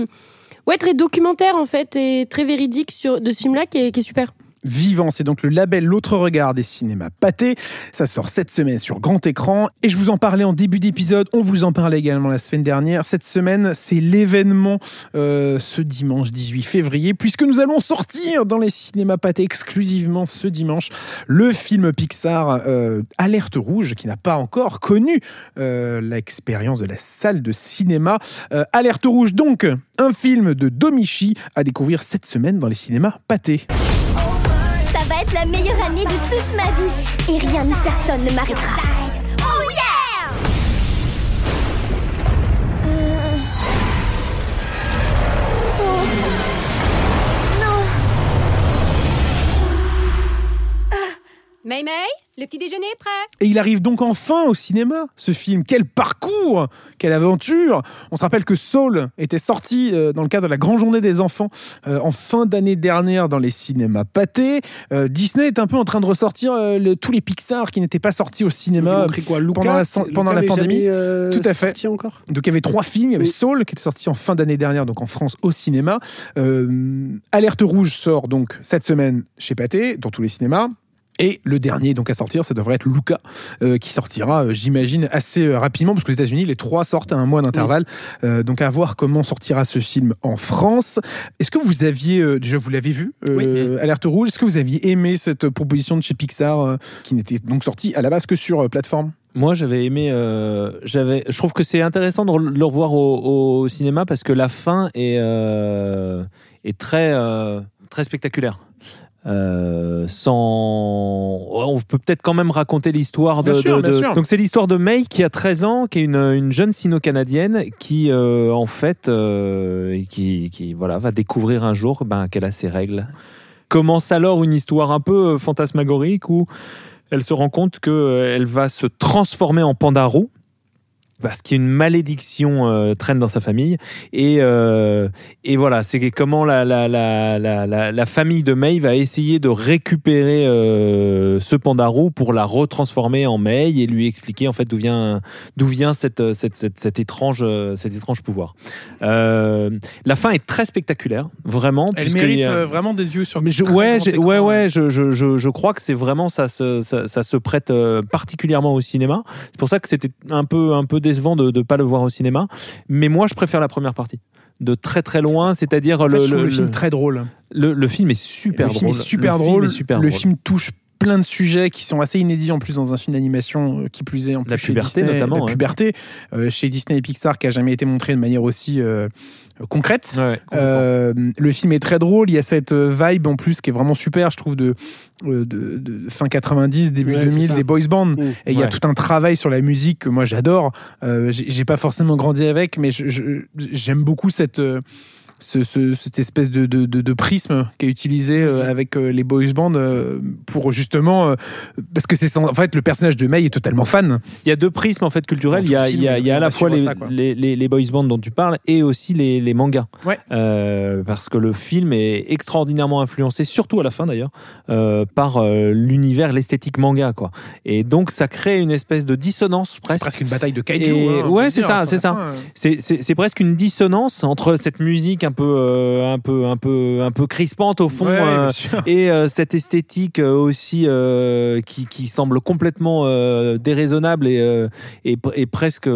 ouais très documentaire en fait et très véridique sur de ce film-là qui est super. Vivant. C'est donc le label L'autre regard des cinémas pâtés. Ça sort cette semaine sur grand écran. Et je vous en parlais en début d'épisode. On vous en parlait également la semaine dernière. Cette semaine, c'est l'événement euh, ce dimanche 18 février, puisque nous allons sortir dans les cinémas pâtés exclusivement ce dimanche le film Pixar euh, Alerte Rouge, qui n'a pas encore connu euh, l'expérience de la salle de cinéma. Euh, Alerte Rouge, donc, un film de Domichi à découvrir cette semaine dans les cinémas pâtés. Va être la meilleure année de toute ma vie et rien ni personne ne m'arrêtera. May May, le petit déjeuner est prêt. Et il arrive donc enfin au cinéma, ce film. Quel parcours Quelle aventure On se rappelle que Soul était sorti euh, dans le cadre de la Grande Journée des Enfants euh, en fin d'année dernière dans les cinémas pâtés. Euh, Disney est un peu en train de ressortir euh, le- tous les Pixar qui n'étaient pas sortis au cinéma quoi pendant la, pendant pandémie. jamais, euh, Tout à fait. sorti encore? Donc il y avait trois films. Il y avait Oui. Soul qui était sorti en fin d'année dernière, donc en France au cinéma. Euh, Alerte Rouge sort donc cette semaine chez Pathé, dans tous les cinémas. Et le dernier donc à sortir, ça devrait être Luca, euh, qui sortira, euh, j'imagine, assez euh, rapidement, parce que les États-Unis, les trois sortent à un mois d'intervalle. Donc à voir comment sortira ce film en France. Est-ce que vous aviez, déjà vous l'avez vu, Alerte Rouge, est-ce que vous aviez aimé cette proposition de chez Pixar, qui n'était donc sortie à la base que sur plateforme? Moi, j'avais aimé. euh, j'avais. Je trouve que c'est intéressant de le revoir au, au cinéma parce que la fin est euh, est très euh, très spectaculaire. Euh, sans, on peut peut-être quand même raconter l'histoire de. Bien sûr, de- bien de- sûr. Donc c'est l'histoire de May qui a 13 ans, qui est une, une jeune sino-canadienne qui euh, en fait euh, qui, qui voilà va découvrir un jour ben, qu'elle a ses règles. Commence alors une histoire un peu euh, fantasmagorique où elle se rend compte qu'elle va se transformer en pandarou parce qu'une malédiction euh, traîne dans sa famille. Et, euh, et voilà, c'est comment la, la, la, la, famille de May va essayer de récupérer euh, ce pandarou pour la retransformer en May et lui expliquer en fait d'où vient, d'où vient cette, cette, cette, cet étrange, cet étrange pouvoir. La fin est très spectaculaire, vraiment. Elle mérite y a- vraiment des yeux sur mais je- ouais, ouais, ouais, je, je, je, je crois que c'est vraiment ça se, ça, ça se prête particulièrement au cinéma. C'est pour ça que c'était un peu, un peu décevant de ne pas le voir au cinéma. Mais moi, je préfère la première partie. De très très loin, c'est-à-dire En fait, le, film très drôle. le, le film est super le film drôle. est super Le film drôle. est super le drôle. film touche plein de sujets qui sont assez inédits en plus dans un film d'animation euh, qui plus est en plus La chez puberté, Disney, notamment, la puberté euh, chez Disney et Pixar qui a jamais été montré de manière aussi euh, concrète. Ouais, Euh, le film est très drôle, il y a cette euh, vibe en plus qui est vraiment super, je trouve, de, euh, de, de fin 90, début Ouais, c'est 2000, ça. des boys bands. Mm. Et il y a tout un travail sur la musique que moi j'adore. Euh, j'ai pas forcément grandi avec, mais je- je- j'aime beaucoup cette. Ce- ce- cette espèce de, de, de- de prisme qui est utilisé euh, avec euh, les boys bands euh, pour justement euh, parce que c'est en fait le personnage de May est totalement fan Il y a deux prismes en fait culturels. Il y a, il y a, film, il y a à la fois les, ça, les, les, les boys bands dont tu parles et aussi les, les mangas. Ouais. Parce que le film est extraordinairement influencé, surtout à la fin d'ailleurs, par l'univers, l'esthétique manga. Quoi. Et donc ça crée une espèce de dissonance c'est presque. presque une bataille de kaiju Et- hein, ouais, c'est ça, à c'est ça. C'est c'est presque une dissonance entre cette musique un peu, euh, un peu, un peu, un peu crispante au fond Ouais, euh, et euh, cette esthétique aussi qui, qui semble complètement déraisonnable et, et, et presque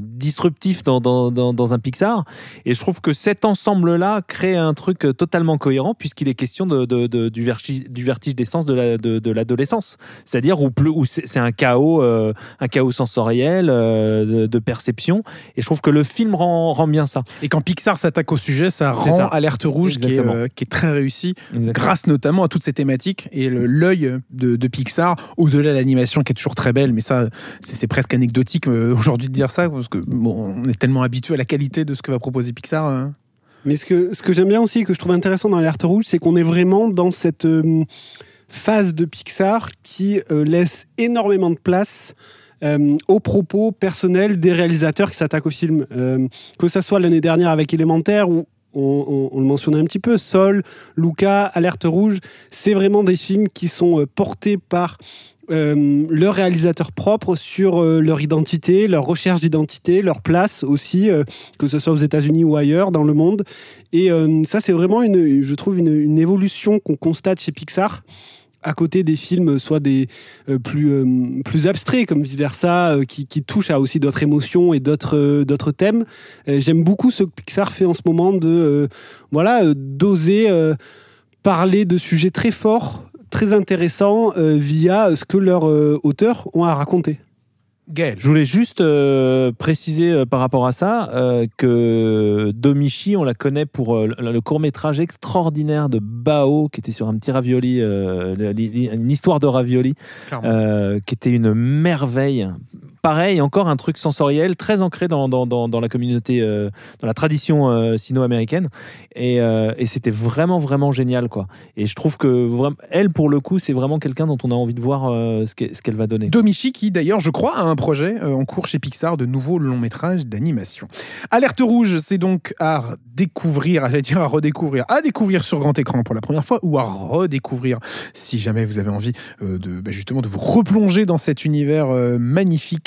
disruptif dans, dans, dans, dans un Pixar. Et je trouve que cet ensemble-là crée un truc totalement cohérent puisqu'il est question de, de- de- du, vertige, du vertige des sens de la- de, de l'adolescence. C'est-à-dire où, plus- où c'est un chaos, euh, un chaos sensoriel euh, de, de perception. Et je trouve que le film rend, rend bien ça. et quand Pixar s'attaque au sujet ça rend ça. Alerte Rouge qui est, euh, qui est très réussi Exactement. grâce notamment à toutes ces thématiques et l'œil de, de Pixar, au-delà de l'animation qui est toujours très belle, mais ça, c'est presque anecdotique euh, aujourd'hui de dire ça, parce que bon, on est tellement habitué à la qualité de ce que va proposer Pixar. euh. Mais ce que, ce que j'aime bien aussi, que je trouve intéressant dans l'alerte rouge, c'est qu'on est vraiment dans cette euh, phase de Pixar qui euh, laisse énormément de place euh, aux propos personnels des réalisateurs qui s'attaquent au film. Euh, que ça soit l'année dernière avec Élémentaire ou on, le mentionnait un petit peu, Sol, Luca, Alerte Rouge, c'est vraiment des films qui sont euh, portés par euh, leurs réalisateurs propres sur euh, leur identité, leur recherche d'identité, leur place aussi, que ce soit aux États-Unis ou ailleurs dans le monde. Et ça, c'est vraiment, une, je trouve, une évolution qu'on constate chez Pixar. À côté des films, soit des euh, plus euh, plus abstraits comme vice versa, euh, qui, qui touchent à aussi d'autres émotions et d'autres euh, thèmes. Euh, J'aime beaucoup ce que Pixar fait en ce moment de euh, voilà euh, d'oser euh, parler de sujets très forts, très intéressants euh, via ce que leurs euh, auteurs ont à raconter. Gaël. Je voulais juste euh, préciser euh, par rapport à ça euh, que Domichi, on la connaît pour le, le court-métrage extraordinaire de Bao, qui était sur un petit ravioli, une histoire de ravioli, qui était une merveille. Pareil, encore un truc sensoriel, très ancré dans, dans, dans, la communauté, euh, dans la tradition euh, sino-américaine. Et, euh, et c'était vraiment, vraiment génial. quoi. Et je trouve que, elle, pour le coup, c'est vraiment quelqu'un dont on a envie de voir ce qu'elle va donner. Domichi, qui d'ailleurs, je crois, a un projet en cours chez Pixar de nouveaux longs métrages d'animation. Alerte rouge, c'est donc à découvrir, j'allais dire à redécouvrir, à découvrir sur grand écran pour la première fois ou à redécouvrir si jamais vous avez envie de bah, justement de vous replonger dans cet univers euh,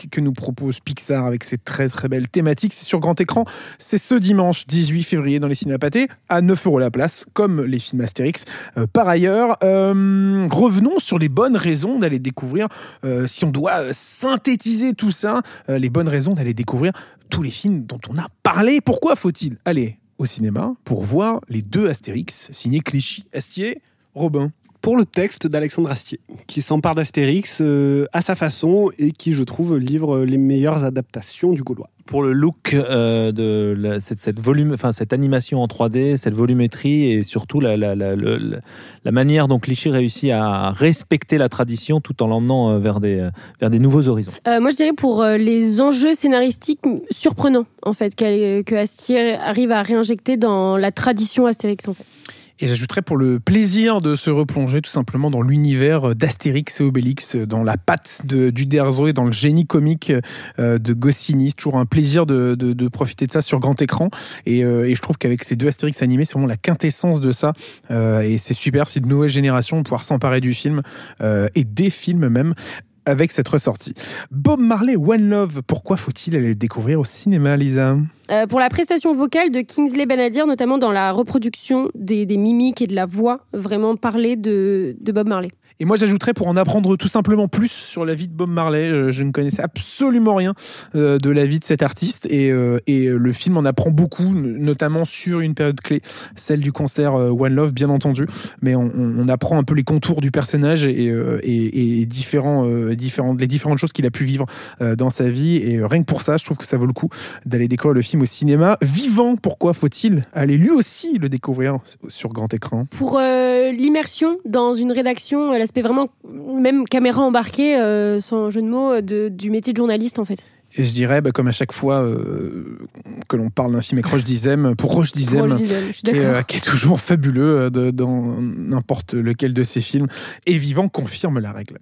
que nous propose Pixar avec ses très très belles thématiques. C'est sur grand écran, c'est ce dimanche 18 février dans les cinémas pâtés à 9 euros la place, comme les films Astérix. Euh, par ailleurs, euh, revenons sur les bonnes raisons d'aller découvrir euh, si on doit synthétiser tout ça, les bonnes raisons d'aller découvrir tous les films dont on a parlé. Pourquoi faut-il aller au cinéma pour voir les deux Astérix signés Clichy, Astier, Robin? Pour le texte d'Alexandre Astier, qui s'empare d'Astérix euh, à sa façon et qui, je trouve, livre les meilleures adaptations du Gaulois. pour le look euh, de la- cette, cette volume, enfin cette animation en 3D, cette volumétrie et surtout la, la, la, le- la- la manière dont Clichy réussit à respecter la tradition tout en l'emmenant euh, vers des, vers des nouveaux horizons. Euh, moi, je dirais pour euh, les enjeux scénaristiques surprenants, en fait, qu'elle- que Astier arrive à réinjecter dans la tradition Astérix, en fait. Et j'ajouterais pour le plaisir de se replonger tout simplement dans l'univers d'Astérix et Obélix, dans la patte de d'Uderzo et dans le génie comique euh, de Goscinny. C'est toujours un plaisir de, profiter de ça sur grand écran. Et, euh, et je trouve qu'avec ces deux Astérix animés, c'est vraiment la quintessence de ça. Euh, et c'est super, si de nouvelles générations vont pouvoir s'emparer du film et des films même avec cette ressortie. Bob Marley, One Love, pourquoi faut-il aller le découvrir au cinéma, Lisa? Euh, pour la prestation vocale de Kingsley Benadir, notamment dans la reproduction des, mimiques et de la voix, vraiment parler de, de Bob Marley. Et moi, j'ajouterais pour en apprendre tout simplement plus sur la vie de Bob Marley. euh, Je ne connaissais absolument rien euh, de la vie de cet artiste et, euh, et le film en apprend beaucoup, notamment sur une période clé, celle du concert One Love, bien entendu. Mais on, apprend un peu les contours du personnage et, et- différents, différentes, les différentes choses qu'il a pu vivre dans sa vie. Et rien que pour ça, je trouve que ça vaut le coup d'aller découvrir le film au cinéma. Vivant, pourquoi faut-il aller lui aussi le découvrir sur grand écran? Pour l'immersion dans une rédaction, l'aspect vraiment, même caméra embarquée, euh, sans jeu de mots, de- du métier de journaliste, en fait. Et je dirais, bah, comme à chaque fois euh, que l'on parle d'un film avec Roche Dizem, pour Roche Dizem, qui, euh, qui est toujours fabuleux euh, de- dans n'importe lequel de ses films, et Vivant confirme la règle.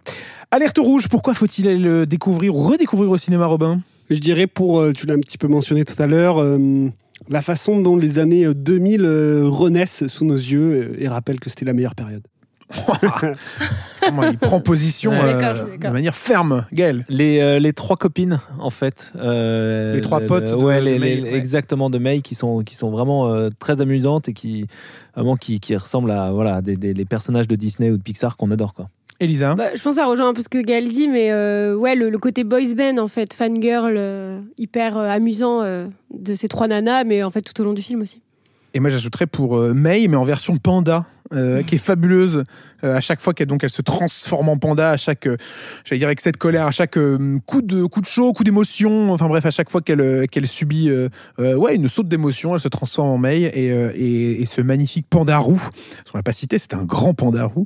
Alerte rouge, pourquoi faut-il aller le découvrir ou redécouvrir au cinéma, Robin? Je dirais pour, euh, tu l'as un petit peu mentionné tout à l'heure, euh, la façon dont les années euh, 2000 euh, renaissent sous nos yeux et rappellent que c'était la meilleure période. (laughs) Comment il prend position Ouais. euh, de manière ferme, Gaël. Les, euh, les trois copines, en fait. euh, Les trois potes le- de- ouais, de les- May, les- ouais. exactement, de May, qui sont, qui sont vraiment euh, très amusantes et qui, vraiment, qui, qui ressemblent à voilà, des, des- les personnages de Disney ou de Pixar qu'on adore. Quoi. Elisa Bah, je pense que ça rejoint un peu ce que Gaël dit, mais euh, ouais, le, le côté boys band, en fait, fangirl, euh, hyper euh, amusant euh, de ces trois nanas, mais en fait tout au long du film aussi. Et moi, j'ajouterais pour euh, May, mais en version panda, euh, qui est fabuleuse. Euh, à chaque fois qu'elle donc elle se transforme en panda, à chaque, euh, j'allais dire excès de colère, à chaque euh, coup de coup de chaud, coup d'émotion. Enfin bref, à chaque fois qu'elle qu'elle subit, ouais, une saute d'émotion, elle se transforme en May et, et, et ce magnifique panda roux, parce qu'on l'a pas cité, c'est un grand panda roux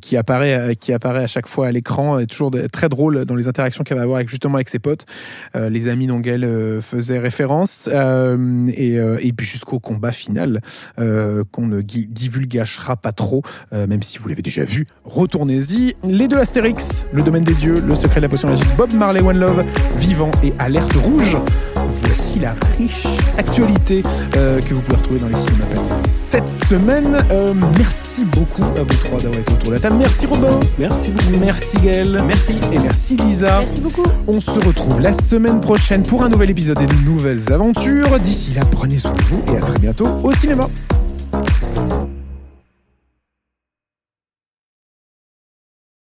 qui apparaît qui apparaît à chaque fois à l'écran, est toujours très drôle dans les interactions qu'elle va avoir avec justement avec ses potes, les amis dont elle faisait référence, et, et puis jusqu'au combat final qu'on ne divulgagera pas trop, même si vous l'avez déjà vu. Retournez-y. Les deux Astérix, le domaine des dieux, le secret de la potion magique, Bob Marley One Love, Vivant et Alerte Rouge. voici la riche actualité euh, que vous pouvez retrouver dans les cinémas cette semaine. Euh, merci beaucoup à vous trois d'avoir été autour de la table. Merci Robin. Merci Merci Gaël. Merci. Et merci Lisa. Merci beaucoup. On se retrouve la semaine prochaine pour un nouvel épisode et de nouvelles aventures. D'ici là, prenez soin de vous et à très bientôt au cinéma.